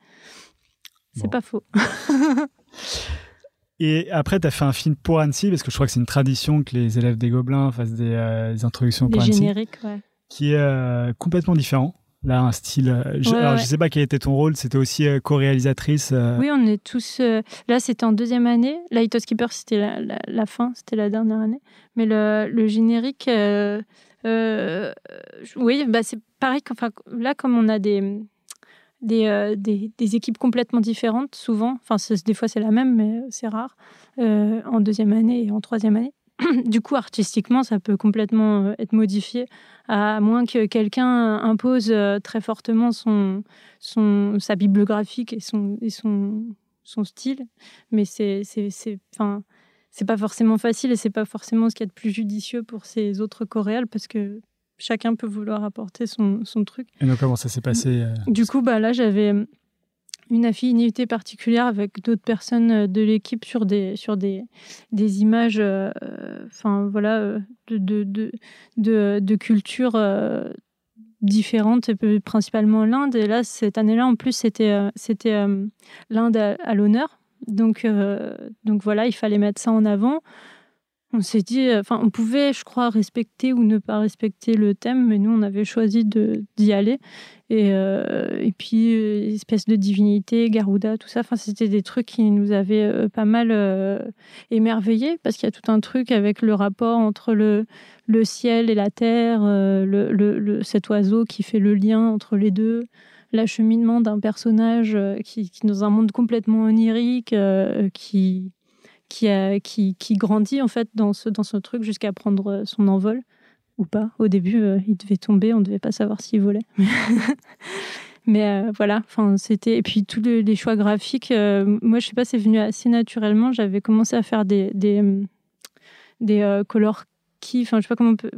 C'est pas faux. Et après, tu as fait un film pour Annecy, parce que je crois que c'est une tradition que les élèves des Gobelins fassent des, euh, introductions pour Annecy. génériques, ouais. Qui est complètement différent là un style. Euh, je, alors je sais pas quel était ton rôle, c'était aussi euh, co-réalisatrice. Euh. Oui, on est tous. là, c'était en deuxième année. Lighthouse Keeper, c'était la, la, fin, c'était la dernière année. Mais le, le générique, oui, bah c'est pareil. Enfin, là, comme on a des des, des, des, équipes complètement différentes, souvent. Enfin, des fois c'est la même, mais c'est rare. en deuxième année et en troisième année. du coup, artistiquement, ça peut complètement euh, être modifié, à moins que quelqu'un impose euh, très fortement son, son, sa bibliographique et son, et son, son style. Mais c'est, c'est, c'est, enfin, c'est pas forcément facile et c'est pas forcément ce qu'il y a de plus judicieux pour ces autres choréales parce que chacun peut vouloir apporter son, son truc. Et donc, comment ça s'est passé euh, Du coup, bah, là, j'avais une affinité particulière avec d'autres personnes euh, de l'équipe sur des, sur des, des images euh, voilà, euh, de, de, de, de cultures différentes, principalement l'Inde. Et là, cette année-là, en plus, c'était c'était l'Inde à, l'honneur. Donc, donc voilà, il fallait mettre ça en avant. On s'est dit, enfin, on pouvait, je crois, respecter ou ne pas respecter le thème, mais nous, on avait choisi d'y aller. Et, euh, puis, euh, espèce de divinité, Garuda, tout ça. Enfin, c'était des trucs qui nous avaient euh, pas mal émerveillés parce qu'il y a tout un truc avec le rapport entre le, ciel et la terre, le, cet oiseau qui fait le lien entre les deux, l'acheminement d'un personnage qui, qui, dans un monde complètement onirique, qui, qui, qui, grandit en fait dans ce, dans ce truc jusqu'à prendre son envol ou pas. Au début, euh, il devait tomber, on ne devait pas savoir s'il volait. Mais euh, voilà, enfin c'était et puis tous les, choix graphiques. Euh, moi, je sais pas, c'est venu assez naturellement. J'avais commencé à faire des des, des colors qui, enfin je sais pas comment on peut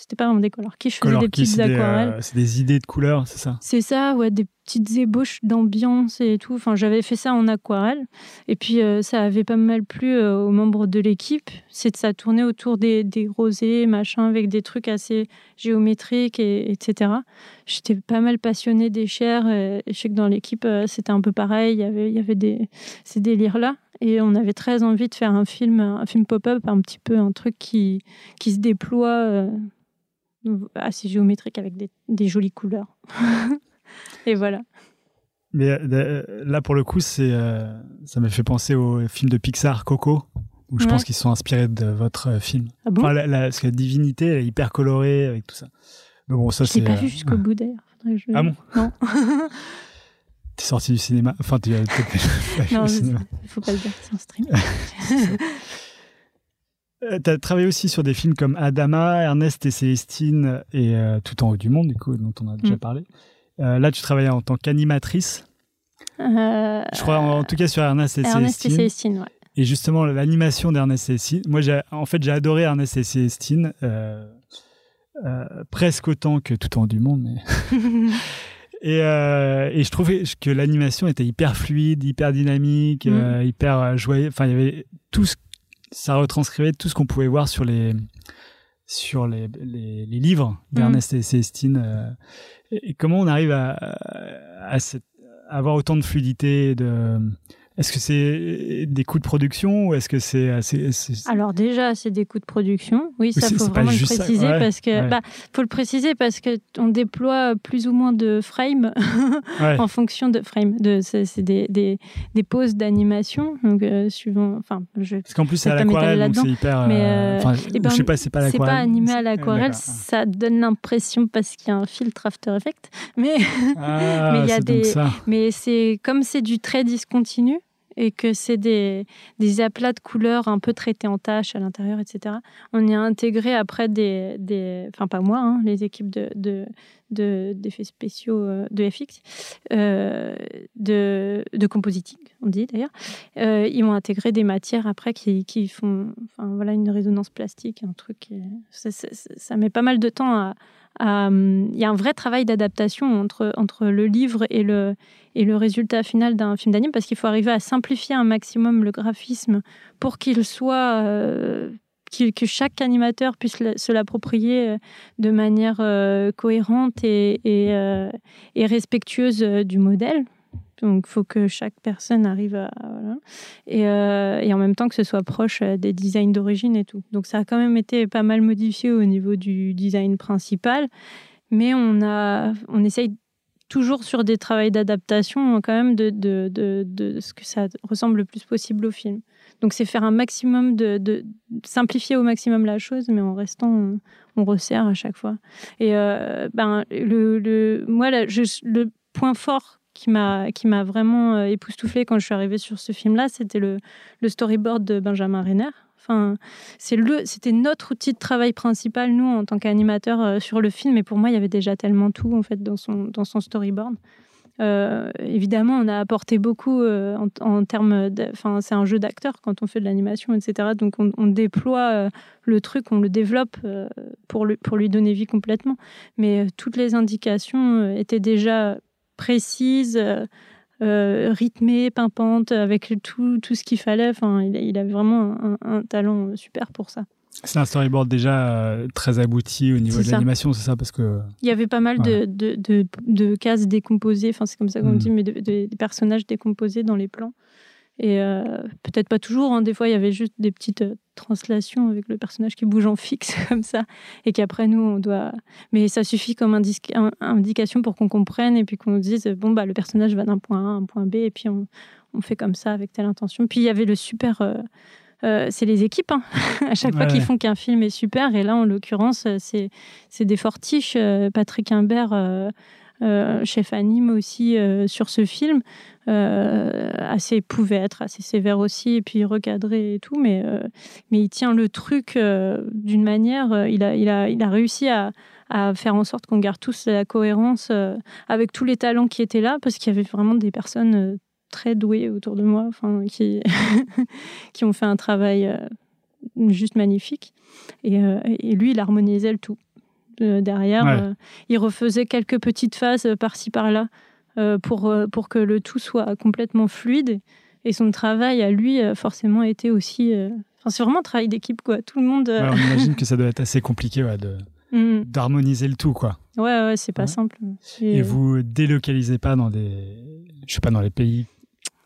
c'était pas vraiment des couleurs qui je faisais des petites aquarelles. c'est des idées de couleurs, c'est ça? C'est ça, ouais, des petites ébauches d'ambiance et tout. Enfin, j'avais fait ça en aquarelle. Et puis, euh, ça avait pas mal plu euh, aux membres de l'équipe. C'est ça tournait autour des, des, rosés, machin, avec des trucs assez géométriques, et, etc. J'étais pas mal passionnée des chairs. Et je sais que dans l'équipe, euh, c'était un peu pareil. Il y avait, il y avait des, ces délires-là. Et on avait très envie de faire un film, un film pop-up, un petit peu un truc qui, qui se déploie assez géométrique avec des, des jolies couleurs. et voilà. Mais euh, là, pour le coup, c'est, euh, ça m'a fait penser au film de Pixar, Coco, où je pense qu'ils sont inspirés de votre euh, film. Ah bon? La, parce que la divinité, elle est hyper colorée avec tout ça. Mais bon, ça, je l'ai pas vu jusqu'au bout d'ailleurs. Ah bon? Non. T'es sorti du cinéma? Enfin, tu Non, il faut pas le dire, c'est un stream. Euh, tu as travaillé aussi sur des films comme Adama, Ernest et Célestine et euh, Tout en haut du monde, du coup, dont on a déjà mm. parlé. Euh, là, tu travaillais en tant qu'animatrice. Je crois, en, tout cas, sur Ernest et Ernest Célestine. Et Célestine, ouais. Et justement, l'animation d'Ernest et Célestine. Moi, en fait, j'ai adoré Ernest et Célestine, presque autant que Tout en haut du monde. Mais... Et, euh, et je trouvais que l'animation était hyper fluide, hyper dynamique, Mm. euh, hyper joyeux. Enfin, il y avait tout ce, ça retranscrivait tout ce qu'on pouvait voir sur les, sur les, les, les livres d'Ernest et Célestine. euh. et, et comment on arrive à, à, cette- à avoir autant de fluidité et de, est-ce que c'est des coûts de production ou est-ce que c'est Alors déjà, c'est des coûts de production. Oui, ça faut vraiment le ça, préciser ouais, parce que ouais. bah, faut le préciser parce que on déploie plus ou moins de frames ouais. en fonction de frames. De c'est des, des, des pauses d'animation donc euh, suivant. Enfin, je Parce qu'en plus, c'est à l'aquarelle, donc c'est hyper. mais, euh, euh, enfin, ben, je sais pas, c'est pas c'est pas animé à l'aquarelle, ça donne l'impression parce qu'il y a un filtre After Effects, mais Ah, mais il y a des- ça. Mais c'est comme c'est du trait discontinu et que c'est des, des aplats de couleurs un peu traités en taches à l'intérieur, etc. On y a intégré après des, des enfin pas moi, hein, les équipes de, de, de- d'effets spéciaux euh, de FX, euh, de, de compositing, on dit d'ailleurs. Euh, ils ont intégré des matières après qui, qui font, enfin voilà, une résonance plastique, un truc. ça, met pas mal de temps à, il y a un vrai travail d'adaptation entre, entre le livre et le, et le résultat final d'un film d'anime parce qu'il faut arriver à simplifier un maximum le graphisme pour qu'il soit euh, que chaque animateur puisse se l'approprier euh, de manière euh, cohérente et, et, euh, respectueuse euh, du modèle. Donc, il faut que chaque personne arrive à. voilà. Et, euh, et en même temps que ce soit proche euh, des designs d'origine et tout. Donc, ça a quand même été pas mal modifié au niveau du design principal. Mais on, a, on essaye toujours sur des travaux d'adaptation hein, quand même de, de, de, de ce que ça ressemble le plus possible au film. Donc c'est faire un maximum de, simplifier au maximum la chose, mais en restant on, resserre à chaque fois. Et euh, ben le, le moi là, le point fort qui m'a vraiment euh, époustouflé quand je suis arrivée sur ce film là, c'était le, storyboard de Benjamin Renner. Enfin, c'était notre outil de travail principal, nous, en tant qu'animateurs euh, sur le film. Et pour moi, il y avait déjà tellement tout, en fait, dans son, storyboard. Euh, évidemment, on a apporté beaucoup en, termes. Enfin, c'est un jeu d'acteur quand on fait de l'animation, etc. Donc, on, déploie le truc, on le développe pour, lui, donner vie complètement. Mais toutes les indications étaient déjà précises. euh, euh, rythmée, pimpante, avec tout, tout ce qu'il fallait. Enfin, il, a- il avait vraiment un, un talent super pour ça. C'est un storyboard déjà euh, très abouti au niveau de l'animation, c'est ça Parce que. Il y avait pas mal de, de, de, de cases décomposées, enfin c'est comme ça qu'on Mm. dit, mais de, de- des personnages décomposés dans les plans. Et euh, peut-être pas toujours, hein, des fois il y avait juste des petites euh, translations avec le personnage qui bouge en fixe comme ça, et qu'après nous on doit... Mais ça suffit comme un- indication pour qu'on comprenne et puis qu'on dise, bon bah le personnage va d'un point A à un point B, et puis on, on fait comme ça avec telle intention. Puis il y avait le super... euh, c'est les équipes, hein. à chaque fois Ouais. qu'ils font qu'un film est super. Et là, en l'occurrence, c'est des fortiches. Patrick Imbert, chef anime aussi euh, sur ce film, euh, assez pouvait être assez sévère aussi et puis recadré et tout, mais euh, mais il tient le truc euh, d'une manière. euh, il a il a il a réussi à à faire en sorte qu'on garde tous la cohérence euh, avec tous les talents qui étaient là, parce qu'il y avait vraiment des personnes euh, très douées autour de moi, enfin qui qui ont fait un travail euh, juste magnifique. Et, euh, et lui, il harmonisait le tout. Derrière, Ouais. euh, il refaisait quelques petites phases euh, par-ci par-là euh, pour, pour que le tout soit complètement fluide. Et son travail à lui, forcément, était aussi. Enfin, c'est vraiment un travail d'équipe, quoi. Tout le monde. Ouais, on imagine que ça doit être assez compliqué ouais, de- mm. d'harmoniser le tout, quoi. Ouais, ouais, c'est pas Ouais. simple. Et euh, vous délocalisez pas dans des. Je sais pas, dans les pays.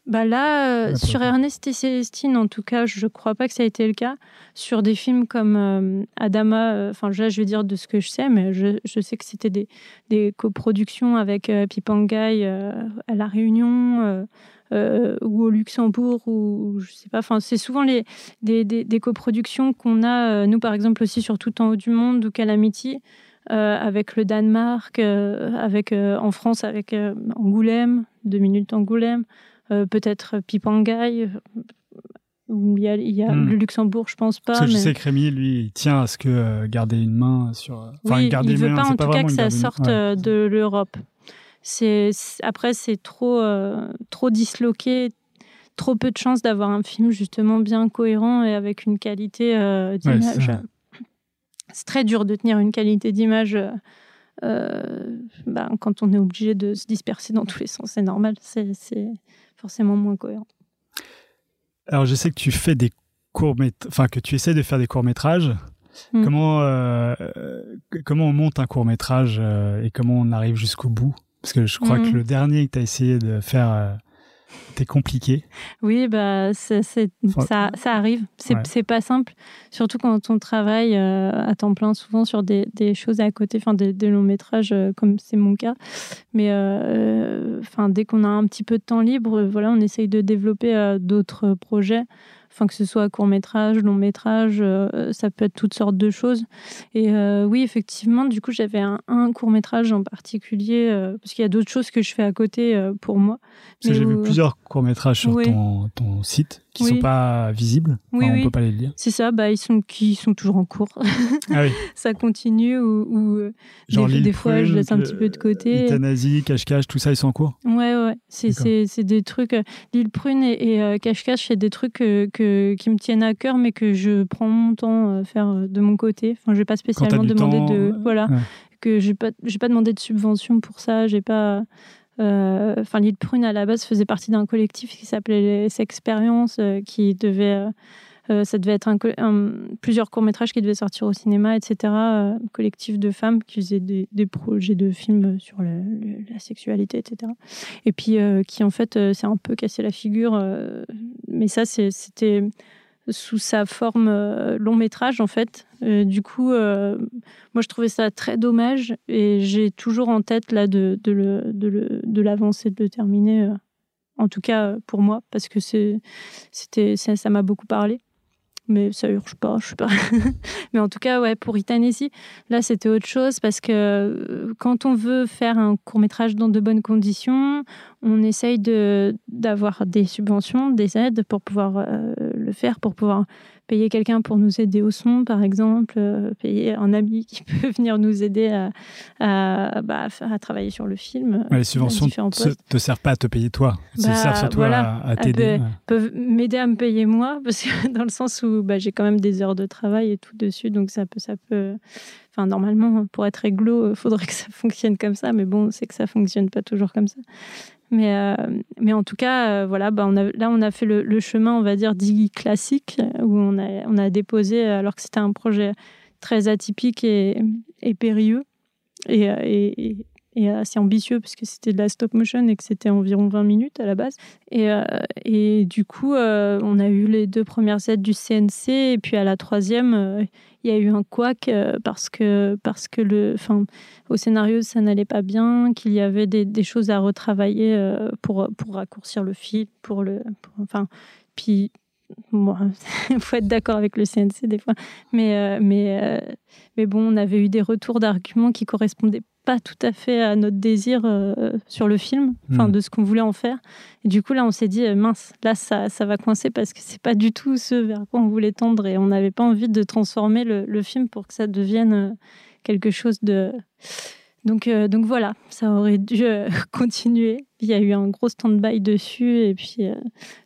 Bah là, euh, pour sur. Ernest et Célestine, en tout cas, je crois pas que ça a été le cas. Sur des films comme euh, Adama, euh, enfin là, je vais dire de ce que je sais, mais je, je sais que c'était des, des coproductions avec Pipangai à La Réunion ou au Luxembourg, ou ou je sais pas. Enfin, c'est souvent les, des, des, des coproductions qu'on a, nous par exemple, aussi sur Tout en haut du monde ou Calamity. euh, avec le Danemark, euh, avec euh, en France avec Angoulême, deux minutes Angoulême, peut-être Pipangai. euh, Il y a, il y a Hmm. le Luxembourg, je pense pas. Parce que je sais que Rémi, lui, il tient à ce que euh, garder une main sur. Enfin, oui, garder il une veut main, pas en tout cas que ça sorte ouais. euh, de l'Europe. C'est après c'est trop euh, trop disloqué, trop peu de chances d'avoir un film justement bien cohérent et avec une qualité euh, d'image. c'est très dur de tenir une qualité d'image euh, bah, quand on est obligé de se disperser dans tous les sens, c'est normal, c'est forcément moins cohérent. Alors, je sais que tu fais des courts enfin que tu essaies de faire des courts métrages. Hmm. Comment comment on monte un court métrage et comment on arrive jusqu'au bout? Parce que je crois que hmm. le dernier que tu as essayé de faire c'était compliqué. Oui, bah, ça, ça arrive. C'est pas simple. Surtout quand on travaille euh, à temps plein, souvent sur des, des choses à côté, enfin des, longs métrages, euh, comme c'est mon cas. Mais euh, enfin, dès qu'on a un petit peu de temps libre, voilà, on essaye de développer d'autres projets enfin que ce soit court métrage, long métrage, euh, ça peut être toutes sortes de choses. Et euh, oui, effectivement, du coup, j'avais un, court métrage en particulier euh, parce qu'il y a d'autres choses que je fais à côté pour moi. Parce j'ai vu plusieurs courts métrages sur ton, ton, site qui ne sont pas visibles. Oui, on peut pas les lire. C'est ça, bah, ils sont qui sont toujours en cours. ah oui. ça continue ou, Genre des, des fois je laisse un petit peu de côté. Euthanasie, cache-cache, tout ça, ils sont en cours. Ouais, ouais. C'est des trucs. L'île Prune et, cache-cache, c'est des trucs que qui me tiennent à cœur, mais que je prends mon temps à faire euh, de mon côté. Enfin, je vais pas spécialement demander de voilà que j'ai pas j'ai pas demandé de subvention pour ça. J'ai pas euh, Enfin, l'île Prune à la base faisait partie d'un collectif qui s'appelait les Expériences, euh, qui devait ça devait être plusieurs courts-métrages qui devaient sortir au cinéma, etc. Un collectif de femmes qui faisaient des projets de films sur la sexualité, etc. Et puis qui, en fait, s'est un peu cassé la figure mais ça, c'était sous sa forme euh, long métrage en fait. Euh, du coup, euh, moi je trouvais ça très dommage et j'ai toujours en tête là de, de, le, de, l'avancer, de le terminer. en tout cas pour moi parce que c'était ça m'a beaucoup parlé mais ça urge pas, je sais pas. mais en tout cas, ouais, pour Itanesi, là, c'était autre chose parce que quand on veut faire un court métrage dans de bonnes conditions, on essaye de d'avoir des subventions, des aides pour pouvoir le faire, pour pouvoir payer quelqu'un pour nous aider au son, par exemple, euh, payer un ami qui peut venir nous aider à, à, bah, à travailler sur le film. les subventions ne te, servent pas à te payer toi, elles bah, servent surtout à, t'aider. Elles peuvent m'aider à me payer moi, parce que dans le sens où bah, j'ai quand même des heures de travail et tout dessus, donc ça peut... Ça peut Enfin, normalement, pour être réglo, il faudrait que ça fonctionne comme ça, mais bon, c'est que ça fonctionne pas toujours comme ça. Mais, euh, mais en tout cas, euh, voilà, bah là, on a fait le, chemin, on va dire, dit classique, où on a, on a déposé, alors que c'était un projet très atypique et, périlleux. Et, et, assez ambitieux, puisque c'était de la stop motion et que c'était environ 20 minutes à la base. Et, euh, et du coup, on a eu les deux premières aides du CNC, et puis à la troisième, il y a eu un couac euh, parce que, parce que le, enfin, au scénario, ça n'allait pas bien, qu'il y avait des, choses à retravailler euh, pour, pour raccourcir le fil, pour le. enfin, puis. Il faut être d'accord avec le CNC des fois. Mais, euh, mais, mais bon, on avait eu des retours d'arguments qui correspondaient pas tout à fait à notre désir euh, sur le film, enfin hmm. de ce qu'on voulait en faire. Et du coup là, on s'est dit euh, mince, là ça, ça va coincer parce que c'est pas du tout ce vers quoi on voulait tendre et on n'avait pas envie de transformer le, film pour que ça devienne euh, quelque chose de donc, donc voilà, ça aurait dû continuer. Il y a eu un gros stand-by dessus et puis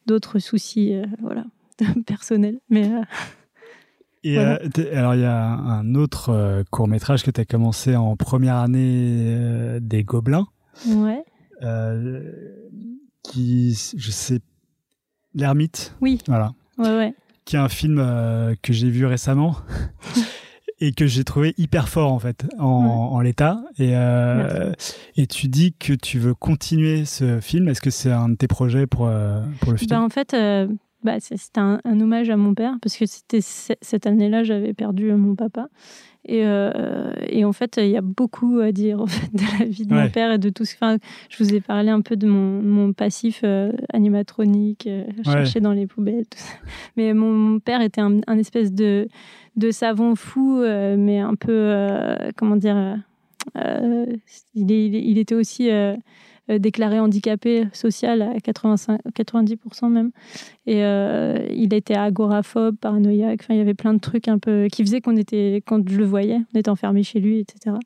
d'autres soucis voilà, personnels. Mais euh, alors, il y a un autre euh, court métrage que tu as commencé en première année euh, des Gobelins. Ouais. qui, je sais, L'Ermite. Oui. Voilà. Ouais, ouais. Qui est un film que j'ai vu récemment. et que j'ai trouvé hyper fort en fait en, l'état et et tu dis que tu veux continuer ce film est-ce que c'est un de tes projets pour pour le futur? ben, en fait bah, c'était un, hommage à mon père parce que c'était cette année-là j'avais perdu euh, mon papa. Et, euh, et, en fait il y a beaucoup à dire en fait, de la vie de mon père et de tout ce enfin, je vous ai parlé un peu de mon, mon passif euh, animatronique chercher dans les poubelles tout ça. mais mon, père était un, espèce de de savant fou mais un peu comment dire il, il, était aussi euh, déclaré handicapé social à 85, 90% même. Et euh, il était agoraphobe, paranoïaque. Enfin, il y avait plein de trucs un peu qui faisaient qu'on était, quand je le voyais, on était enfermé chez lui, etc.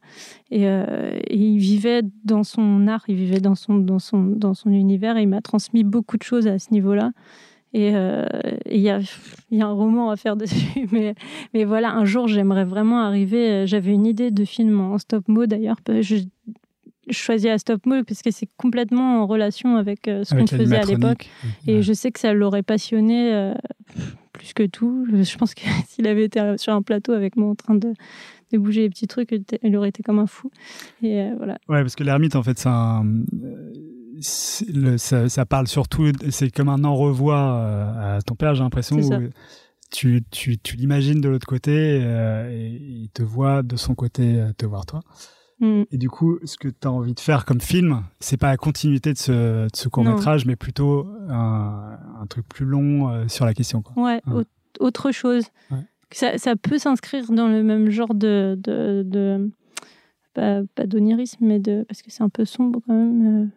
Euh, et, il vivait dans son art, il vivait dans son, dans son, dans son univers et il m'a transmis beaucoup de choses à ce niveau-là. Et il y, a, y a un roman à faire dessus. Mais, mais voilà, un jour, j'aimerais vraiment arriver. J'avais une idée de film en stop mo d'ailleurs. Je choisis à stop mo parce que c'est complètement en relation avec ce qu'on faisait à l'époque. Et je sais que ça l'aurait passionné plus que tout. Je pense que s'il avait été sur un plateau avec moi en train de, de bouger les petits trucs, il aurait été comme un fou. Et euh, voilà. Ouais, parce que l'ermite, en fait, c'est un, le, ça, ça, parle surtout, c'est comme un au-revoir euh, à ton père, j'ai l'impression. Tu, tu, tu l'imagines de l'autre côté euh, et il te voit de son côté te voir toi. Mm. Et du coup, ce que tu as envie de faire comme film, c'est pas la continuité de ce, de ce court métrage, mais plutôt un, un, truc plus long sur la question. Quoi. Ouais, autre chose. Ouais ça, ça peut s'inscrire dans le même genre de, de, de pas, pas d'onirisme, mais de parce que c'est un peu sombre quand même.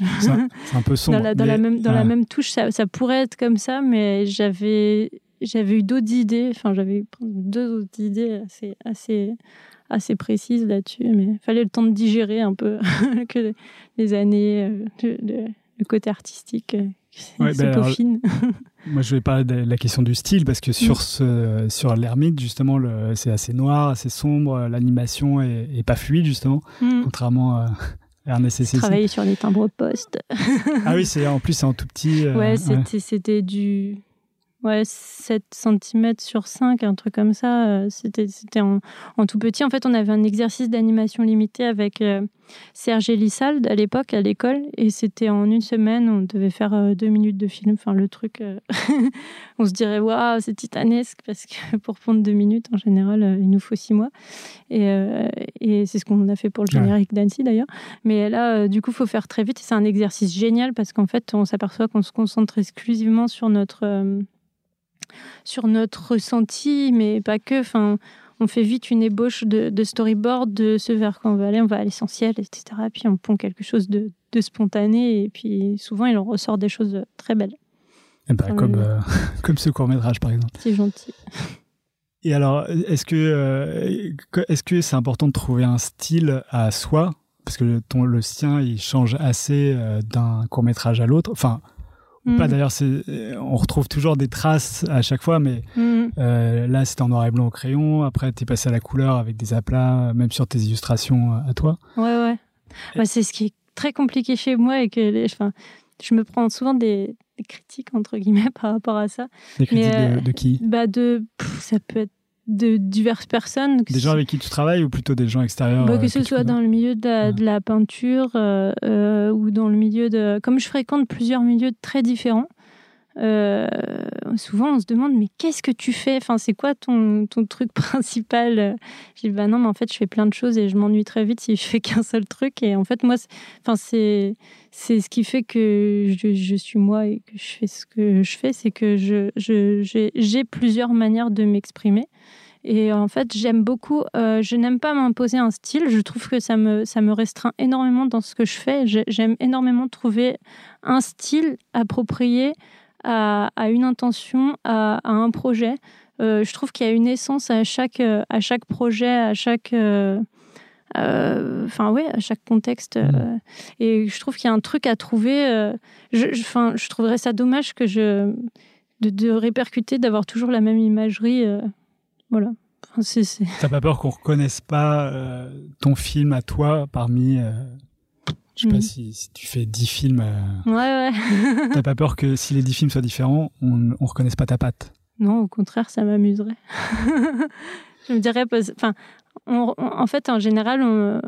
Euh. c'est un peu sombre. Dans la, dans la même, dans la même touche, ça, ça, pourrait être comme ça, mais j'avais, j'avais eu d'autres idées. Enfin, j'avais eu deux autres idées assez, assez, assez précises là-dessus, mais il fallait le temps de digérer un peu que les années, euh, le côté artistique euh, c'est ouais. Ben, moi, je vais parler de la question du style parce que sur, ce, sur l'ermite, justement, c'est assez noir, assez sombre, l'animation est, pas fluide, justement, mm. contrairement à Ernest et Travailler sur les timbres poste. ah oui, c'est en plus, c'est en tout petit. Euh, ouais, c'était du ouais, 7 cm sur 5, un truc comme ça. Euh, c'était en, en, tout petit. En fait, on avait un exercice d'animation limité avec euh, Serge Elissalde à l'époque, à l'école. Et c'était en une semaine, on devait faire euh, deux minutes de film. Enfin, le truc, on se dirait, waouh, c'est titanesque, parce que pour prendre deux minutes, en général, il nous faut six mois. Et, et c'est ce qu'on a fait pour le générique d'Annecy, d'ailleurs. Mais là, du coup, il faut faire très vite. C'est un exercice génial parce qu'en fait, on s'aperçoit qu'on se concentre exclusivement sur notre sur notre ressenti, mais pas que. Enfin, on fait vite une ébauche de, storyboard de ce vers qu'on veut aller, on va à l'essentiel, etc. Puis on pond quelque chose de, spontané, et puis souvent il en ressort des choses très belles. Eh ben, comme, euh, comme ce court métrage, par exemple. C'est gentil. Et alors, est-ce que euh, est-ce que c'est important de trouver un style à soi? Parce que le, ton, le sien il change assez euh, d'un court métrage à l'autre. Enfin, pas mm. d'ailleurs, on retrouve toujours des traces à chaque fois, mais mm. euh, là c'était en noir et blanc au crayon. Après, tu es passé à la couleur avec des aplats, même sur tes illustrations euh, à toi. Ouais, ouais. C'est ce qui est très compliqué chez moi et que les, enfin, je me prends souvent des, critiques entre guillemets par rapport à ça. Des critiques de, de, qui? Bah de, ça peut être de diverses personnes. Des gens avec qui tu travailles ou plutôt des gens extérieurs bah, Que euh, ce soit dans le milieu de la, peinture euh, euh, ou dans le milieu de... Comme je fréquente plusieurs milieux très différents, souvent on se demande mais qu'est-ce que tu fais? Enfin c'est quoi ton, truc principal? Je dis bah non mais en fait je fais plein de choses et je m'ennuie très vite si je fais qu'un seul truc. Et en fait moi enfin c'est c'est ce qui fait que je, je, suis moi et que je fais ce que je fais c'est que je j'ai plusieurs manières de m'exprimer. Et en fait, j'aime beaucoup, euh, je n'aime pas m'imposer un style, je trouve que ça me, ça me restreint énormément dans ce que je fais. J'aime énormément trouver un style approprié à, à une intention, à, à un projet. Euh, je trouve qu'il y a une essence à chaque, à chaque projet, à chaque... Euh, enfin ouais à chaque contexte mmh. et je trouve qu'il y a un truc à trouver je, je, je trouverais ça dommage que je de, de répercuter d'avoir toujours la même imagerie voilà. T'as pas peur qu'on reconnaisse pas euh, ton film à toi parmi. Euh, je sais pas mm. si, tu fais 10 films. Euh, ouais, ouais. T'as pas peur que si les 10 films soient différents, on, on reconnaisse pas ta patte Non, au contraire, ça m'amuserait. je me dirais. Enfin, en fait, en général, on,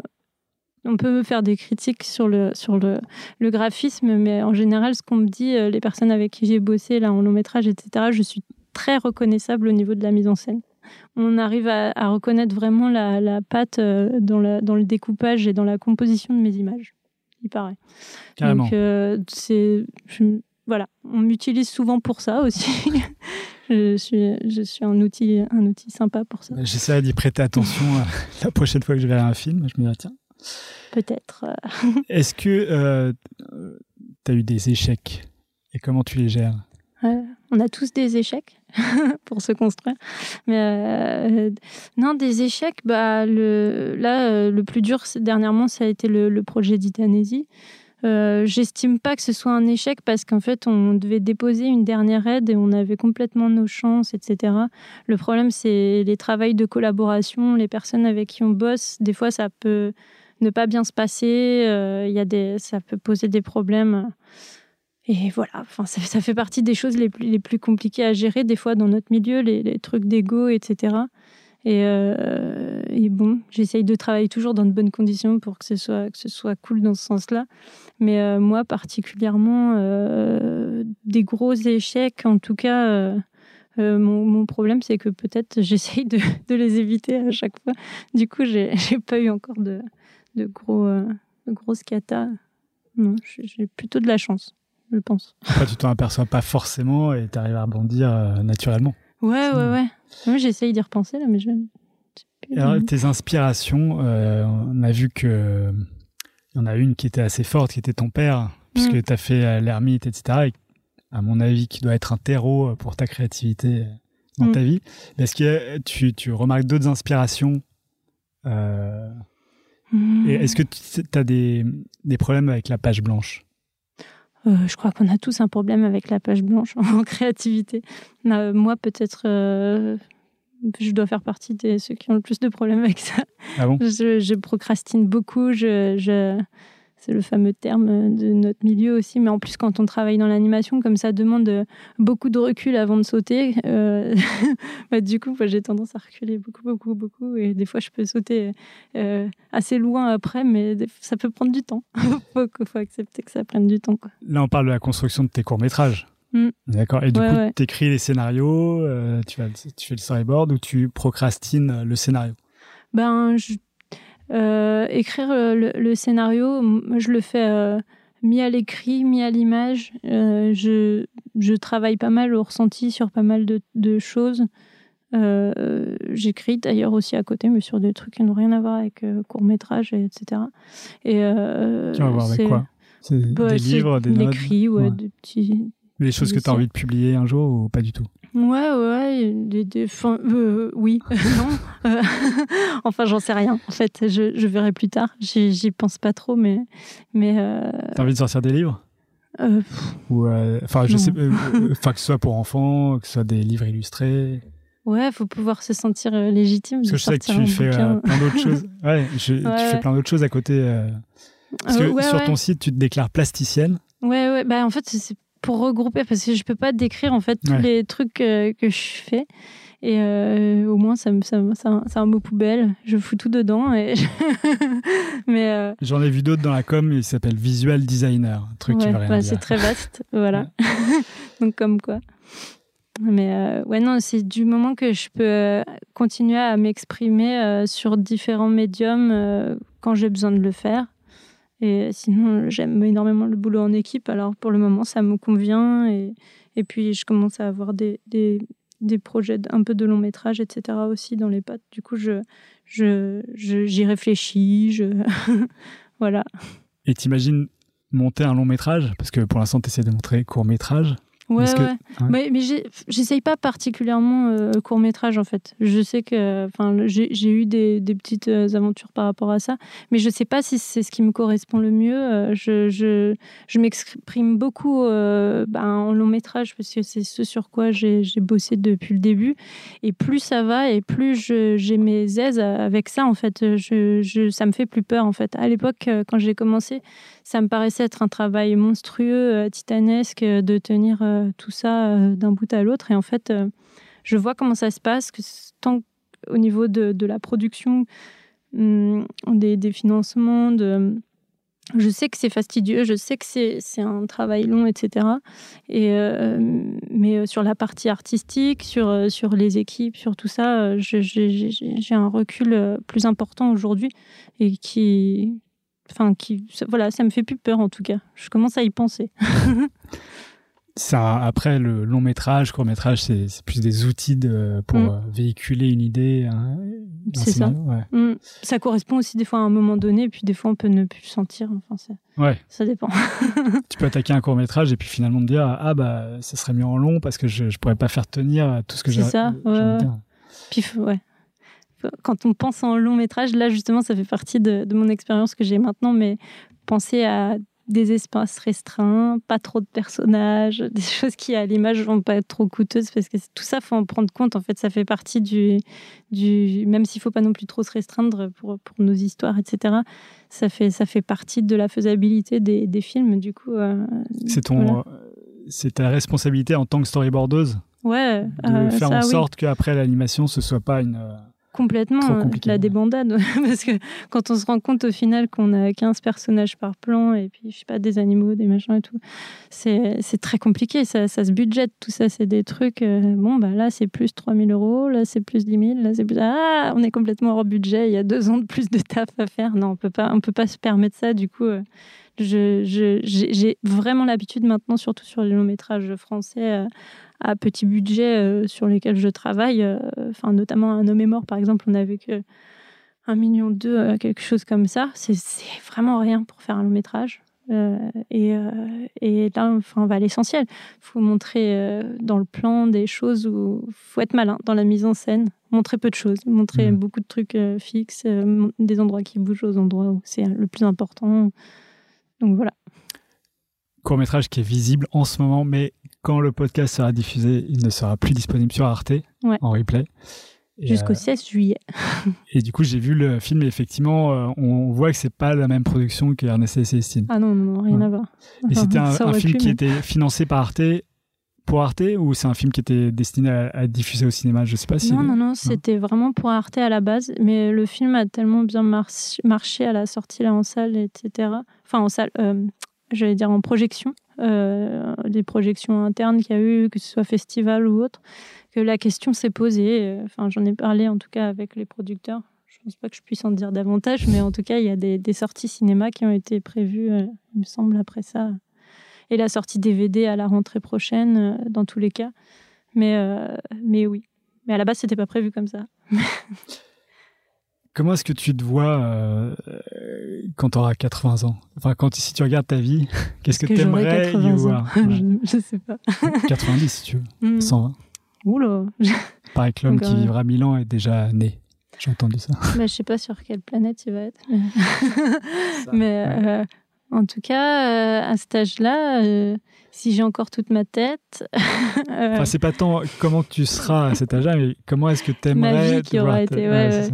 on peut faire des critiques sur le, sur le, le graphisme, mais en général, ce qu'on me dit, les personnes avec qui j'ai bossé là en long métrage, etc., je suis très reconnaissable au niveau de la mise en scène on arrive à, reconnaître vraiment la, la patte euh, dans, le découpage et dans la composition de mes images, il paraît. Carrément. Donc, euh, c'est, voilà, on m'utilise souvent pour ça aussi. je, suis, je suis un outil, un outil sympa pour ça. J'essaierai d'y prêter attention euh, la prochaine fois que je verrai un film. Je me dis, tiens. Peut-être. Est-ce que tu as eu des échecs? Et comment tu les gères? On a tous des échecs pour se construire. Mais euh, non, des échecs, bah, le, là, euh, le plus dur dernièrement, ça a été le, projet d'Itanésie. euh, j'estime pas que ce soit un échec parce qu'en fait, on devait déposer une dernière aide et on avait complètement nos chances, etc. Le problème, c'est les travails de collaboration, les personnes avec qui on bosse. Des fois, ça peut ne pas bien se passer. Y a des, ça peut poser des problèmes. Et voilà, enfin, ça, fait partie des choses les plus, les plus compliquées à gérer, des fois dans notre milieu, les, trucs d'ego, etc. Et, euh, et bon, j'essaye de travailler toujours dans de bonnes conditions pour que ce soit, que ce soit cool dans ce sens-là. Mais euh, moi, particulièrement, euh, des gros échecs, en tout cas, mon, mon, problème, c'est que peut-être j'essaye de, de, les éviter à chaque fois. Du coup, j'ai pas eu encore de, de, gros, de grosses catas. Non, j'ai plutôt de la chance je pense. Après, tu t'en aperçois pas forcément et tu arrives à rebondir euh, naturellement. Ouais, ouais, ouais. Moi, j'essaye d'y repenser, là, mais je. Alors, tes inspirations, euh, on a vu que il y en a une qui était assez forte, qui était ton père, puisque mm. tu as fait euh, l'ermite, etc. Et, à mon avis, qui doit être un terreau pour ta créativité dans mm. ta vie. Est-ce que tu, tu remarques d'autres inspirations euh, mm. Est-ce que tu as des, des problèmes avec la page blanche? Euh, je crois qu'on a tous un problème avec la page blanche en créativité. Euh, moi, peut-être, euh, je dois faire partie de ceux qui ont le plus de problèmes avec ça. Ah bon? Je, je, procrastine beaucoup. Je, je, c'est le fameux terme de notre milieu aussi. Mais en plus, quand on travaille dans l'animation, comme ça demande beaucoup de recul avant de sauter, euh, bah, du coup, j'ai tendance à reculer beaucoup, beaucoup, beaucoup. Et des fois, je peux sauter euh, assez loin après, mais ça peut prendre du temps. Il faut, faut, accepter que ça prenne du temps. Quoi. Là, on parle de la construction de tes courts-métrages. Mmh. D'accord. Et du ouais, coup, ouais. tu écris les scénarios, euh, tu, vas, tu fais le storyboard ou tu procrastines le scénario? Ben, je euh, écrire euh, le, le, scénario, je le fais euh, mis à l'écrit, mis à l'image. Euh, je, je, travaille pas mal au ressenti sur pas mal de, de choses. J'écris d'ailleurs aussi à côté, mais sur des trucs qui n'ont rien à voir avec court métrage, etc. Et, tu vas voir avec quoi? Bah, Des livres, des notes? L'écrit, ouais, ouais, des petits. Des choses que tu as envie de publier un jour ou pas du tout? Ouais, ouais, des, des euh, oui, non. Euh, enfin, j'en sais rien. En fait, je, je verrai plus tard. J'y pense pas trop, mais. mais euh... T'as envie de sortir des livres? Ou, enfin, je non. sais, enfin que ce soit pour enfants, que ce soit des livres illustrés. Ouais, faut pouvoir se sentir légitime. Parce que je sais que tu fais plein d'autres choses. Ouais, je, ouais, tu fais plein d'autres choses à côté. Parce que ouais, sur ton site, tu te déclares plasticienne. Ouais, ouais. Bah, en fait, c'est pour regrouper parce que je peux pas décrire en fait tous ouais. les trucs euh, que je fais. Et euh, au moins ça ça, ça, c'est un mot poubelle. Je fous tout dedans et je... mais euh... j'en ai vu d'autres dans la com il s'appelle visual designer un truc ouais, qui bah, c'est très vaste voilà. Donc comme quoi. Mais euh, ouais non c'est du moment que je peux euh, continuer à m'exprimer euh, sur différents médiums quand j'ai besoin de le faire et sinon, j'aime énormément le boulot en équipe. Alors pour le moment, ça me convient. Et, et puis, je commence à avoir des, des, des projets un peu de long métrage, etc. aussi dans les pattes. Du coup, je, je, je, j'y réfléchis. Je... voilà. Et t'imagines monter un long métrage? Parce que pour l'instant, tu essaies de montrer court métrage. Ouais, que, ouais. Hein mais, mais j'essaye pas particulièrement euh, court métrage en fait. Je sais que, j'ai eu des, des, petites euh, aventures par rapport à ça, mais je sais pas si c'est ce qui me correspond le mieux. Euh, je, je, je m'exprime beaucoup euh, ben, en long métrage parce que c'est ce sur quoi j'ai bossé depuis le début. Et plus ça va et plus j'ai mes aises avec ça en fait. Je, je, ça me fait plus peur en fait. À l'époque, quand j'ai commencé, ça me paraissait être un travail monstrueux, titanesque de tenir tout ça euh, d'un bout à l'autre. Et en fait, euh, je vois comment ça se passe, que tant au niveau de, la production, hum, des, financements, de, je sais que c'est fastidieux, je sais que c'est un travail long, etc. Et, euh, mais sur la partie artistique, sur, sur les équipes, sur tout ça, j'ai un recul plus important aujourd'hui et qui, enfin, qui, voilà, ça me fait plus peur en tout cas. Je commence à y penser. ça, après, le long métrage, court métrage, c'est plus des outils de, pour mm. véhiculer une idée. Hein, c'est ça. Ouais. Mm. Ça correspond aussi des fois à un moment donné, et puis des fois on peut ne plus le sentir. Enfin, ouais. Ça dépend. tu peux attaquer un court métrage et puis finalement te dire ah bah ça serait mieux en long parce que je, je pourrais pas faire tenir tout ce que j'ai. C'est ça. Ouais. Puis ouais. Quand on pense en long métrage, là justement, ça fait partie de, de mon expérience que j'ai maintenant, mais penser à des espaces restreints, pas trop de personnages, des choses qui à l'image vont pas être trop coûteuses parce que tout ça faut en prendre compte. En fait, ça fait partie du, du même s'il faut pas non plus trop se restreindre pour, pour nos histoires, etc. Ça fait ça fait partie de la faisabilité des, des films. Du coup, euh, c'est ton c'est ta responsabilité en tant que storyboardeuse. Ouais, de euh, faire ça, en oui. sorte qu'après l'animation, ce soit pas une. Complètement, euh, la débandade. Parce que quand on se rend compte au final qu'on a 15 personnages par plan et puis, je sais pas, des animaux, des machins et tout, c'est c'est très compliqué. Ça, ça se budgète, tout ça, c'est des trucs. euh, bon, bah là, c'est plus 3000 euros, là, c'est plus 10 000, là, c'est plus. Ah, on est complètement hors budget, il y a deux ans de plus de taf à faire. Non, on peut pas, on peut pas se permettre ça. Du coup, euh, je- je- j'ai vraiment l'habitude maintenant, surtout sur les longs métrages français, euh, à petit budget euh, sur lesquels je travaille. euh, Enfin, notamment un homme est mort, par exemple, on avait que un million deux, quelque chose comme ça. C'est vraiment rien pour faire un long métrage. Euh, et, euh, et là, enfin, on va à l'essentiel. Il faut montrer euh, dans le plan des choses où il faut être malin dans la mise en scène, montrer peu de choses, montrer Mhm. beaucoup de trucs fixes, des endroits qui bougent aux endroits où c'est le plus important. Donc voilà. court métrage qui est visible en ce moment, mais quand le podcast sera diffusé, il ne sera plus disponible sur Arte Ouais. en replay. Jusqu'au euh, 16 juillet. et du coup, j'ai vu le film et effectivement, euh, on voit que c'est pas la même production que Ernest et Célestine. Ah non, non, rien Ouais. à voir. Et Enfin, c'était un, film pu, qui mais- était financé par Arte pour Arte ou c'est un film qui était destiné à, à diffuser au cinéma? Je sais pas si. Non, non, non, c'était vraiment pour Arte à la base, mais le film a tellement bien mar- marché à la sortie là en salle, etc. Enfin, en salle, euh, j'allais dire en projection, euh, des projections internes qu'il y a eu, que ce soit festival ou autre, que la question s'est posée. Euh, Enfin, j'en ai parlé en tout cas avec les producteurs. Je pense pas que je puisse en dire davantage, mais en tout cas, il y a des, des sorties cinéma qui ont été prévues, euh, il me semble, après ça. Et la sortie DVD à la rentrée prochaine, euh, dans tous les cas. Mais, euh, mais oui. Mais à la base, c'était pas prévu comme ça. Comment est-ce que tu te vois euh, quand tu auras 80 ans? Enfin, quand si tu regardes ta vie, qu'est-ce que que tu aimerais y 80 ans? voir Ouais. je, je sais pas. 90 si tu veux, Hmm. 120. Oula. Pareil que l'homme qui vivra 1000 ans est déjà né. J'ai entendu ça. Bah, je sais pas sur quelle planète il va être. Mais, mais, ouais. euh, en tout cas, euh, à cet âge-là, euh, si j'ai encore toute ma tête, euh, Enfin, c'est pas tant comment tu seras à cet âge-là, mais comment est-ce que tu Ma aimerais vie qui aura été, ouais, ouais.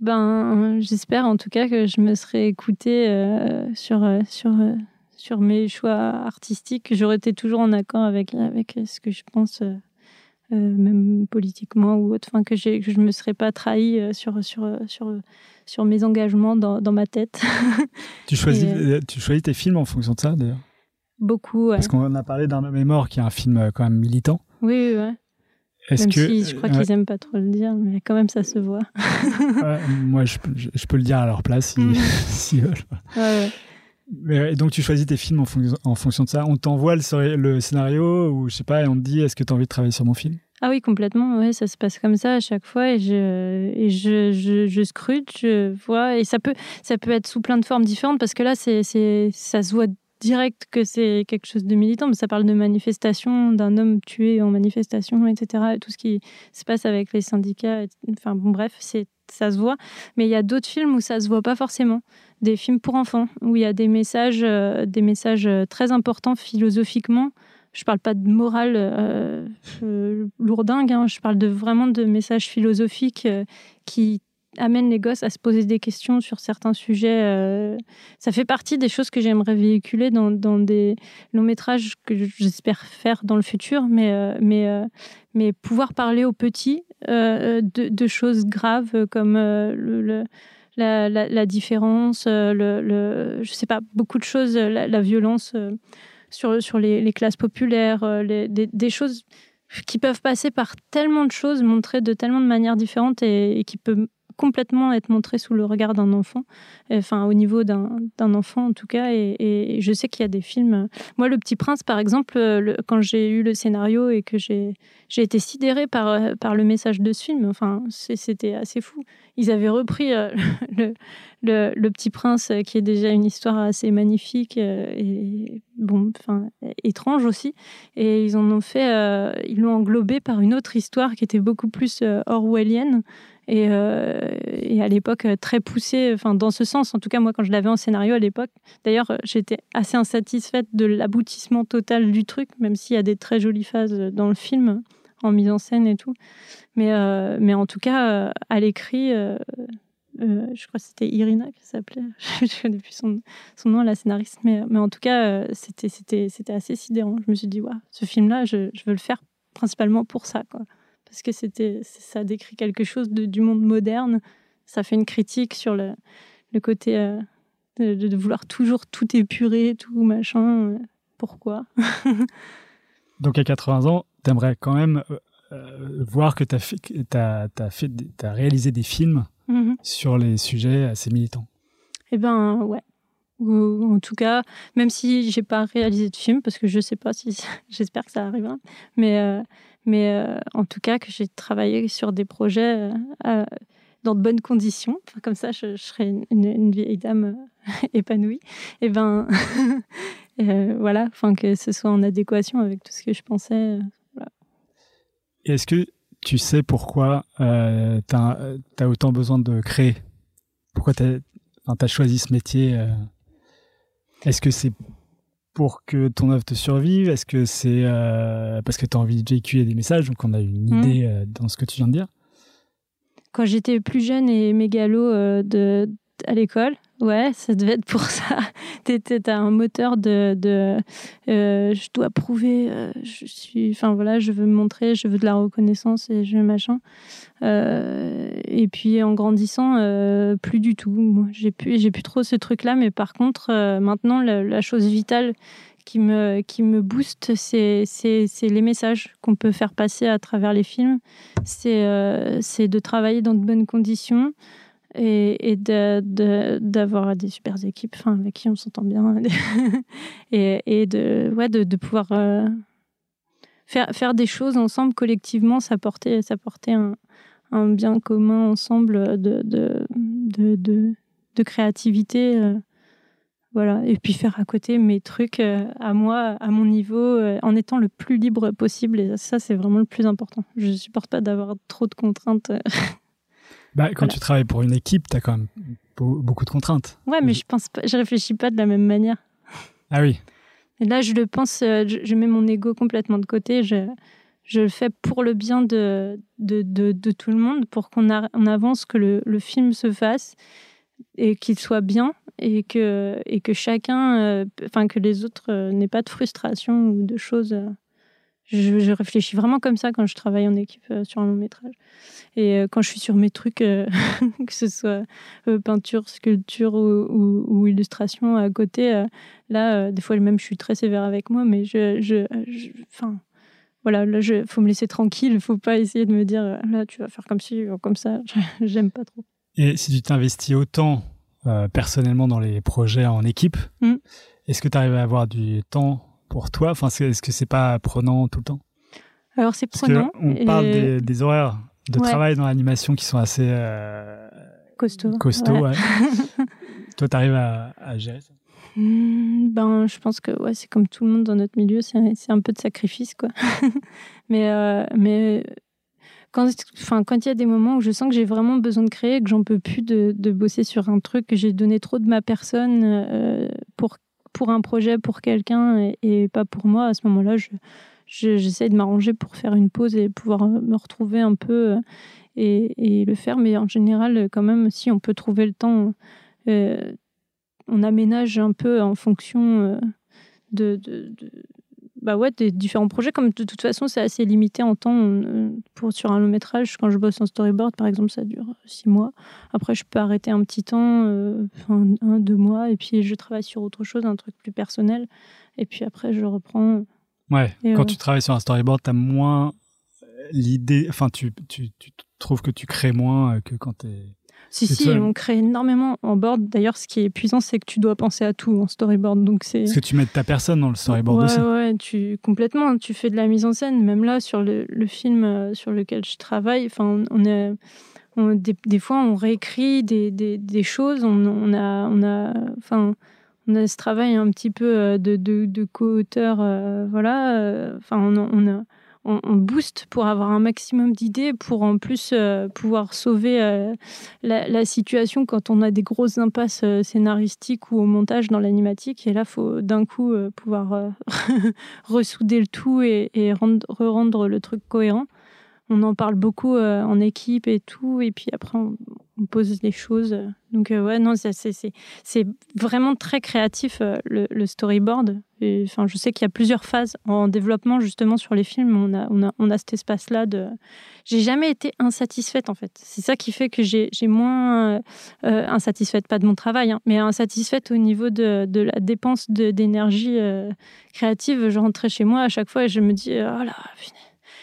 ben, j'espère en tout cas que je me serais écoutée euh, sur, sur, sur mes choix artistiques, que j'aurais été toujours en accord avec, avec ce que je pense, euh, même politiquement ou autre, enfin, que, que je ne me serais pas trahie euh, sur, sur, euh, sur, sur mes engagements dans, dans ma tête. Tu choisis, Et, tu choisis tes films en fonction de ça, d'ailleurs? Beaucoup, ouais. Parce qu'on a parlé d'un homme est mort, qui est un film quand même militant. Oui, oui, ouais. Est-ce Même que si je crois qu'ils aiment pas trop le dire, mais quand même ça se voit. moi, je, peux- je- je peux le dire à leur place si- Mm. s'ils veulent. Et donc, tu choisis tes films en, fonction- de ça. On t'envoie le, scé- le scénario ou je sais pas, et on te dit est-ce que tu as envie de travailler sur mon film? Ah oui, complètement. Ouais, ça se passe comme ça à chaque fois et je scrute, je vois et ça peut ça peut être sous plein de formes différentes parce que là ça se voit direct que c'est quelque chose de militant, mais ça parle de manifestation, d'un homme tué en manifestation, etc. Et tout ce qui se passe avec les syndicats. Enfin bon, bref, c'est ça se voit. Mais il y a d'autres films où ça se voit pas forcément. Des films pour enfants où il y a des messages, euh, des messages euh, très importants philosophiquement. Je parle pas de morale euh, euh, lourdingue, hein. je parle de vraiment de messages philosophiques qui amènent les gosses à se poser des questions sur certains sujets. euh. Ça fait partie des choses que j'aimerais véhiculer dans, dans des longs métrages que j'espère faire dans le futur, mais, euh, mais, euh, mais pouvoir parler aux petits de, choses graves comme la, différence, le, le- je sais pas, beaucoup de choses, la, violence sur, sur les, classes populaires, des, choses qui peuvent passer par tellement de choses, montrées de tellement de manières différentes et qui peuvent complètement être montrées sous le regard d'un enfant, enfin au niveau d'un enfant en tout cas. Et, je sais qu'il y a des films. Moi, Le Petit Prince, par exemple, euh, quand j'ai eu le scénario et que j'ai été sidérée par, euh, par le message de ce film, enfin, c'était assez fou. Ils avaient repris euh, le, le, Petit Prince, qui est déjà une histoire assez magnifique et bon, enfin étrange aussi, et ils ont fait, ils l'ont englobé par une autre histoire qui était beaucoup plus orwellienne et, et à l'époque très poussé, enfin dans ce sens. En tout cas, moi, quand je l'avais en scénario à l'époque, d'ailleurs, j'étais assez insatisfaite de l'aboutissement total du truc, même s'il y a des très jolies phases dans le film en mise en scène et tout. Mais, mais en tout cas, à l'écrit, euh, je crois que c'était Irina qui s'appelait, je ne connais plus son, son, nom, la scénariste, mais, mais en tout cas, euh, c'était, c'était, assez sidérant. Je me suis dit, ouais, ce film-là, je, veux le faire principalement pour ça. Parce que c'était, ça décrit quelque chose de, du monde moderne. Ça fait une critique sur le, le côté euh, de, de, vouloir toujours tout épurer, tout machin. pourquoi? Donc à 80 ans, tu aimerais quand même voir que tu as, fait, as, réalisé des films Mhm. sur les sujets assez militants. Eh ben ouais. Ou, en tout cas, même si j'ai pas réalisé de film, parce que je sais pas si j'espère que ça arrivera, mais euh, mais euh, en tout cas que j'ai travaillé sur des projets euh, dans de bonnes conditions. comme ça, je, serai une, vieille dame épanouie. Et eh ben voilà, enfin que ce soit en adéquation avec tout ce que je pensais. Est-ce que tu sais pourquoi euh, tu as, autant besoin de créer? Pourquoi tu as, choisi ce métier euh? Est-ce que c'est pour que ton œuvre te survive? Est-ce que c'est euh, parce que tu as envie de véhiculer des messages Donc on a une mmh. idée euh, dans ce que tu viens de dire? Quand j'étais plus jeune et mégalo de, à l'école, Ouais, ça devait être pour ça. T'as un moteur de, euh, je dois prouver, euh, je suis, enfin voilà, je veux me montrer, je veux de la reconnaissance et je machin. Euh, et puis en grandissant, plus du tout. J'ai plus, j'ai plus trop ce truc-là, mais par contre, maintenant, la, chose vitale qui me, qui me booste, c'est, les messages qu'on peut faire passer à travers les films. C'est, c'est de travailler dans de bonnes conditions et, d'avoir des super équipes enfin, avec qui on s'entend bien et, de, pouvoir euh, faire, des choses ensemble collectivement, s'apporter un, un bien commun ensemble de, créativité. Euh, voilà. Et puis faire à côté mes trucs euh, à moi, à mon niveau, en étant le plus libre possible. Et ça, c'est vraiment le plus important. Je supporte pas d'avoir trop de contraintes. Bah, quand tu travailles pour une équipe, tu as quand même beaucoup de contraintes. Ouais, mais je pense pas, je réfléchis pas de la même manière. Ah oui. Et là, je le pense, euh, je, mets mon ego complètement de côté. Je, je le fais pour le bien de, de, de, tout le monde, pour qu'on on avance, que le, le, film se fasse et qu'il soit bien et que, et que chacun, euh, enfin, que les autres euh, n'aient pas de frustration ou de choses je, réfléchis vraiment comme ça quand je travaille en équipe euh, sur un long métrage. Et euh, quand je suis sur mes trucs, euh, que ce soit peinture, sculpture ou, illustration à côté, là, des fois même, je suis très sévère avec moi, mais je, je, enfin, voilà, là, il faut me laisser tranquille. Il faut pas essayer de me dire, là, tu vas faire comme ci comme ça. J'aime pas trop. Et si tu t'investis autant personnellement dans les projets en équipe, mmh. est-ce que tu arrives à avoir du temps pour toi Enfin, est-ce que c'est pas prenant tout le temps? Alors c'est prenant. on parle des, horaires de travail dans l'animation qui sont assez euh, costauds. ouais. toi, tu arrives à, gérer ça? Hmm, ben, je pense que ouais, c'est comme tout le monde dans notre milieu, c'est un peu de sacrifice, quoi. mais, euh, mais quand, enfin, quand il y a des moments où je sens que j'ai vraiment besoin de créer, que j'en peux plus de, de, bosser sur un truc, que j'ai donné trop de ma personne euh, pour pour un projet, pour quelqu'un et, pas pour moi, à ce moment-là, je, j'essaie de m'arranger pour faire une pause et pouvoir me retrouver un peu euh, et, le faire. Mais en général, quand même, si on peut trouver le temps, euh, on aménage un peu en fonction euh, de, bah ouais, des différents projets. Comme de, toute façon, c'est assez limité en temps. Euh, pour, sur un long métrage, quand je bosse en storyboard, par exemple, ça dure six mois. Après, je peux arrêter un petit temps, euh, un, deux mois, et puis je travaille sur autre chose, un truc plus personnel. Et puis après, je reprends. Ouais, quand tu travailles sur un storyboard, tu as moins l'idée. Enfin, tu, tu, tu trouves que tu crées moins que quand tu es si, si, on crée énormément en board. D'ailleurs, ce qui est épuisant, c'est que tu dois penser à tout en storyboard. Donc c'est. Parce que tu mets ta personne dans le storyboard aussi. Ouais, tu complètement. Tu fais de la mise en scène. Même là, sur le, le film euh, sur lequel je travaille, enfin, on est. On, des, fois, on réécrit des, des, des choses. On, on, a, on a, enfin, on a ce travail un petit peu euh, de, de, de co-auteur, euh, voilà. Enfin, on, on, a, on, booste pour avoir un maximum d'idées, pour en plus euh, pouvoir sauver euh, la, situation quand on a des grosses impasses euh, scénaristiques ou au montage dans l'animatique. Et là, faut d'un coup pouvoir ressouder le tout et, et rendre, rendre le truc cohérent. On en parle beaucoup en équipe et tout, et puis après, on, on pose les choses. Donc, euh, ouais, non, c'est vraiment très créatif, euh, le, storyboard. Enfin, je sais qu'il y a plusieurs phases en développement, justement, sur les films. On a, on a, on a cet espace-là de. J'ai jamais été insatisfaite, en fait. C'est ça qui fait que j'ai moins. Euh, insatisfaite, pas de mon travail, hein, mais insatisfaite au niveau de, de la dépense d'énergie créative. Je rentrais chez moi à chaque fois et je me dis, oh là,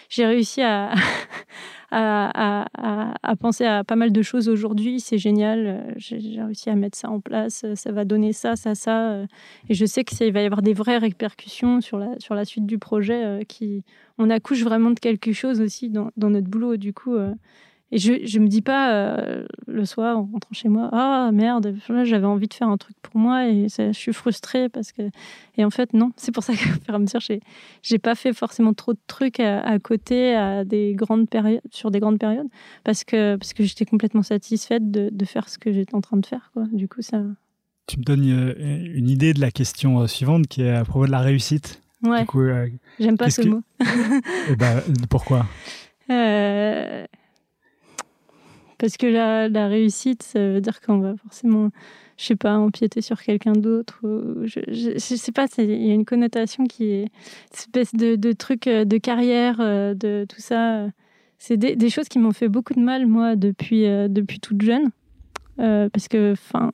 j'ai réussi à. à, penser à pas mal de choses aujourd'hui. C'est génial. Euh, j'ai réussi à mettre ça en place. Euh, ça va donner ça, ça, ça. Euh, et je sais qu'il va y avoir des vraies répercussions sur la, sur la suite du projet. qui, on accouche vraiment de quelque chose aussi dans, dans notre boulot. Du coup, et je ne me dis pas euh, le soir en rentrant chez moi, ah merde, j'avais envie de faire un truc pour moi et je suis frustrée parce que. Et en fait, non. C'est pour ça que, à mesure, j'ai, j'ai pas fait forcément trop de trucs à, côté à des grandes périodes, sur des grandes périodes parce que, parce que j'étais complètement satisfaite de, de faire ce que j'étais en train de faire. Quoi. Du coup, ça. Tu me donnes euh, une idée de la question euh, suivante qui est à propos de la réussite. Ouais. J'aime pas ce mot. Eh ben, pourquoi? Euh, parce que la, réussite, ça veut dire qu'on va forcément, je sais pas, empiéter sur quelqu'un d'autre. Je, je, sais pas, il y a une connotation qui est une espèce de, de truc euh, de carrière, euh, de tout ça. C'est des, choses qui m'ont fait beaucoup de mal, moi, depuis, euh, depuis toute jeune. parce que, enfin,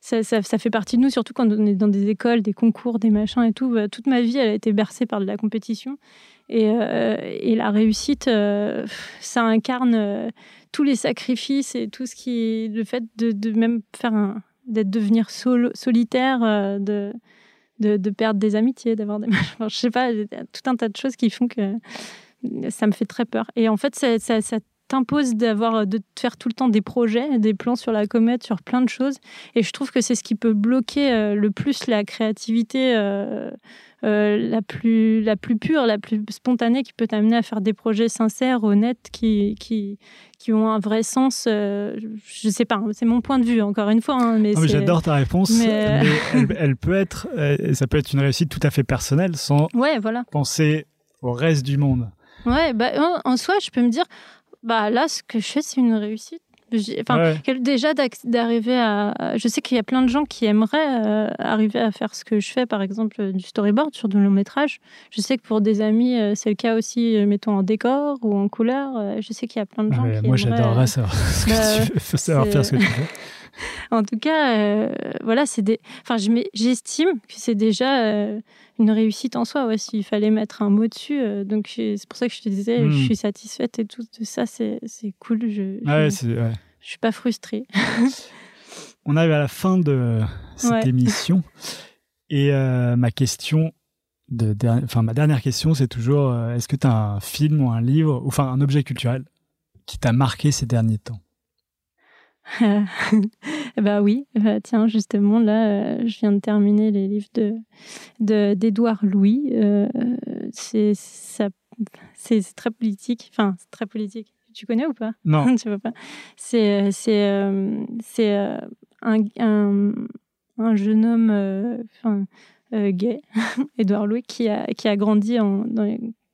ça, ça, ça, fait partie de nous, surtout quand on est dans des écoles, des concours, des machins et tout. Bah, toute ma vie, elle a été bercée par de la compétition. Et, euh, et la réussite, euh, ça incarne euh, tous les sacrifices et tout ce qui, le fait de, même faire un, d'être devenir solitaire, de, de, perdre des amitiés, d'avoir des, enfin, je sais pas, tout un tas de choses qui font que ça me fait très peur. Et en fait, ça, ça, t'impose d'avoir de faire tout le temps des projets, des plans sur la comète, sur plein de choses. Et je trouve que c'est ce qui peut bloquer le plus la créativité la, plus, la plus pure, la plus spontanée, qui peut t'amener à faire des projets sincères, honnêtes, qui, qui, qui ont un vrai sens. Euh, je sais pas, c'est mon point de vue, encore une fois. Hein, mais, J'adore ta réponse, mais, elle, peut être, euh, ça peut être une réussite tout à fait personnelle, sans ouais, voilà. penser au reste du monde. Ouais, bah, en, en soi, je peux me dire, bah là, ce que je fais, c'est une réussite. Enfin, déjà d'arriver à. Je sais qu'il y a plein de gens qui aimeraient euh, arriver à faire ce que je fais, par exemple euh, du storyboard sur du long métrage. Je sais que pour des amis, euh, c'est le cas aussi, mettons en décor ou en couleur. Je sais qu'il y a plein de gens qui Moi, j'adorerais savoir, bah, savoir faire ce que tu fais. en tout cas, voilà, c'est des. Enfin, j'estime que c'est déjà une réussite en soi, ouais, s'il fallait mettre un mot dessus. Euh, donc c'est pour ça que je te disais, je hmm. suis satisfaite et tout de ça, c'est cool. Je, je, ouais, je suis pas frustrée. On arrive à la fin de cette émission et euh, ma question, de, enfin ma dernière question, c'est toujours, euh, est-ce que tu as un film ou un livre, ou enfin un objet culturel qui t'a marqué ces derniers temps? Bah oui, bah, tiens, justement, là, euh, je viens de terminer les livres de d'Édouard Louis. Euh, c'est très politique. Enfin, c'est très politique. Tu connais ou pas? Non. tu vois pas? C'est c'est euh, un, un, un, jeune homme enfin, gay, Édouard Louis, qui a, qui a grandi en, dans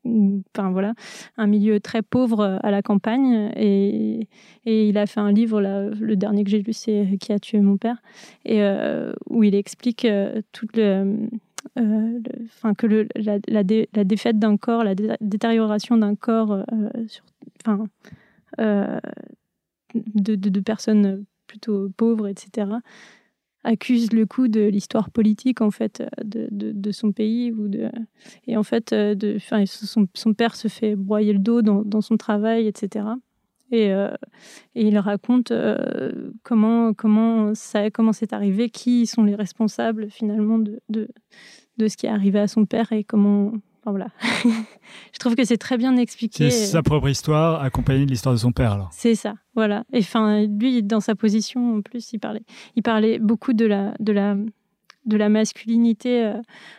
enfin voilà, un milieu très pauvre euh, à la campagne. Et, et il a fait un livre, le dernier que j'ai lu, c'est Qui a tué mon père, et euh, où il explique euh, le, enfin que la, la, défaite d'un corps, la détérioration d'un corps, sur, enfin, de, de, de, personnes plutôt pauvres, etc accuse le coup de l'histoire politique en fait euh, de, de, son pays ou de et en fait euh, de son, son, père se fait broyer le dos dans, dans son travail etc et, euh, et il raconte comment comment ça comment c'est arrivé qui sont les responsables finalement de, de, de ce qui est arrivé à son père et comment voilà. je trouve que c'est très bien expliqué. C'est sa propre histoire accompagnée de l'histoire de son père, alors. C'est ça, voilà. Et enfin, lui, dans sa position, en plus, il parlait, il parlait beaucoup de la, de la, de la masculinité euh,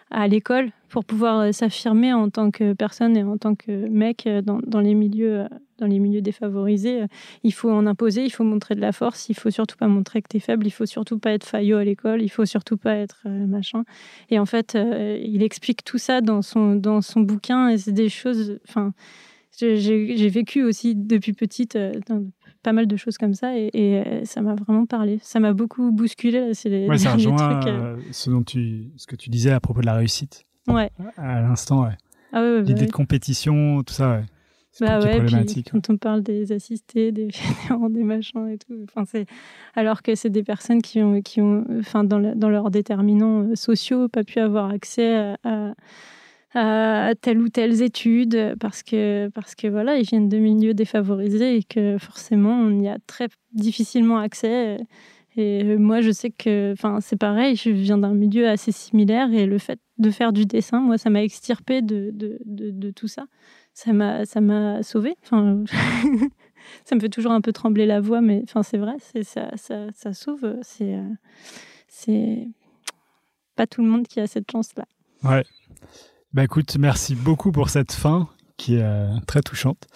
à l'école pour pouvoir euh, s'affirmer en tant que personne et en tant que mec euh, dans, les milieux dans les milieux défavorisés. Il faut en imposer, il faut montrer de la force, il faut surtout pas montrer que tu es faible, il faut surtout pas être faillot à l'école, il faut surtout pas être machin. Et en fait, il explique tout ça dans son, dans son bouquin et c'est des choses. Enfin, j'ai vécu aussi depuis petite pas mal de choses comme ça et, euh, ça m'a vraiment parlé. Ça m'a beaucoup bousculé. C'est les, ouais, ça rejoint trucs, euh, ce, dont tu, ce que tu disais à propos de la réussite. Ouais. À l'instant, ouais. Ah ouais, L'idée bah de compétition, tout ça, ouais. Bah ouais, puis quand on parle des assistés, des fédérants, des machins et tout, enfin c'est alors que c'est des personnes qui ont, qui ont, enfin dans, dans leurs déterminants euh, sociaux, pas pu avoir accès à à telle ou telle étude parce que, parce que voilà, ils viennent de milieux défavorisés et que forcément, on y a très difficilement accès. Et moi, je sais que enfin, c'est pareil, je viens d'un milieu assez similaire et le fait de faire du dessin, moi, ça m'a extirpé de, de, de, tout ça. Ça m'a, ça m'a sauvé. Enfin, ça me fait toujours un peu trembler la voix, mais enfin, c'est vrai, c'est, ça, ça, ça sauve. C'est, c'est pas tout le monde qui a cette chance-là. Ouais. Bah écoute, merci beaucoup pour cette fin qui est euh, très touchante.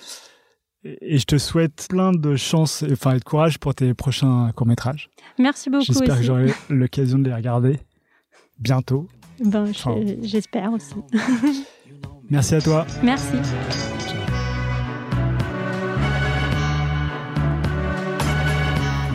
Et je te souhaite plein de chance enfin, et de courage pour tes prochains courts-métrages. Merci beaucoup. J'espère que j'aurai l'occasion de les regarder bientôt. Ben, j'espère aussi. merci à toi. Merci.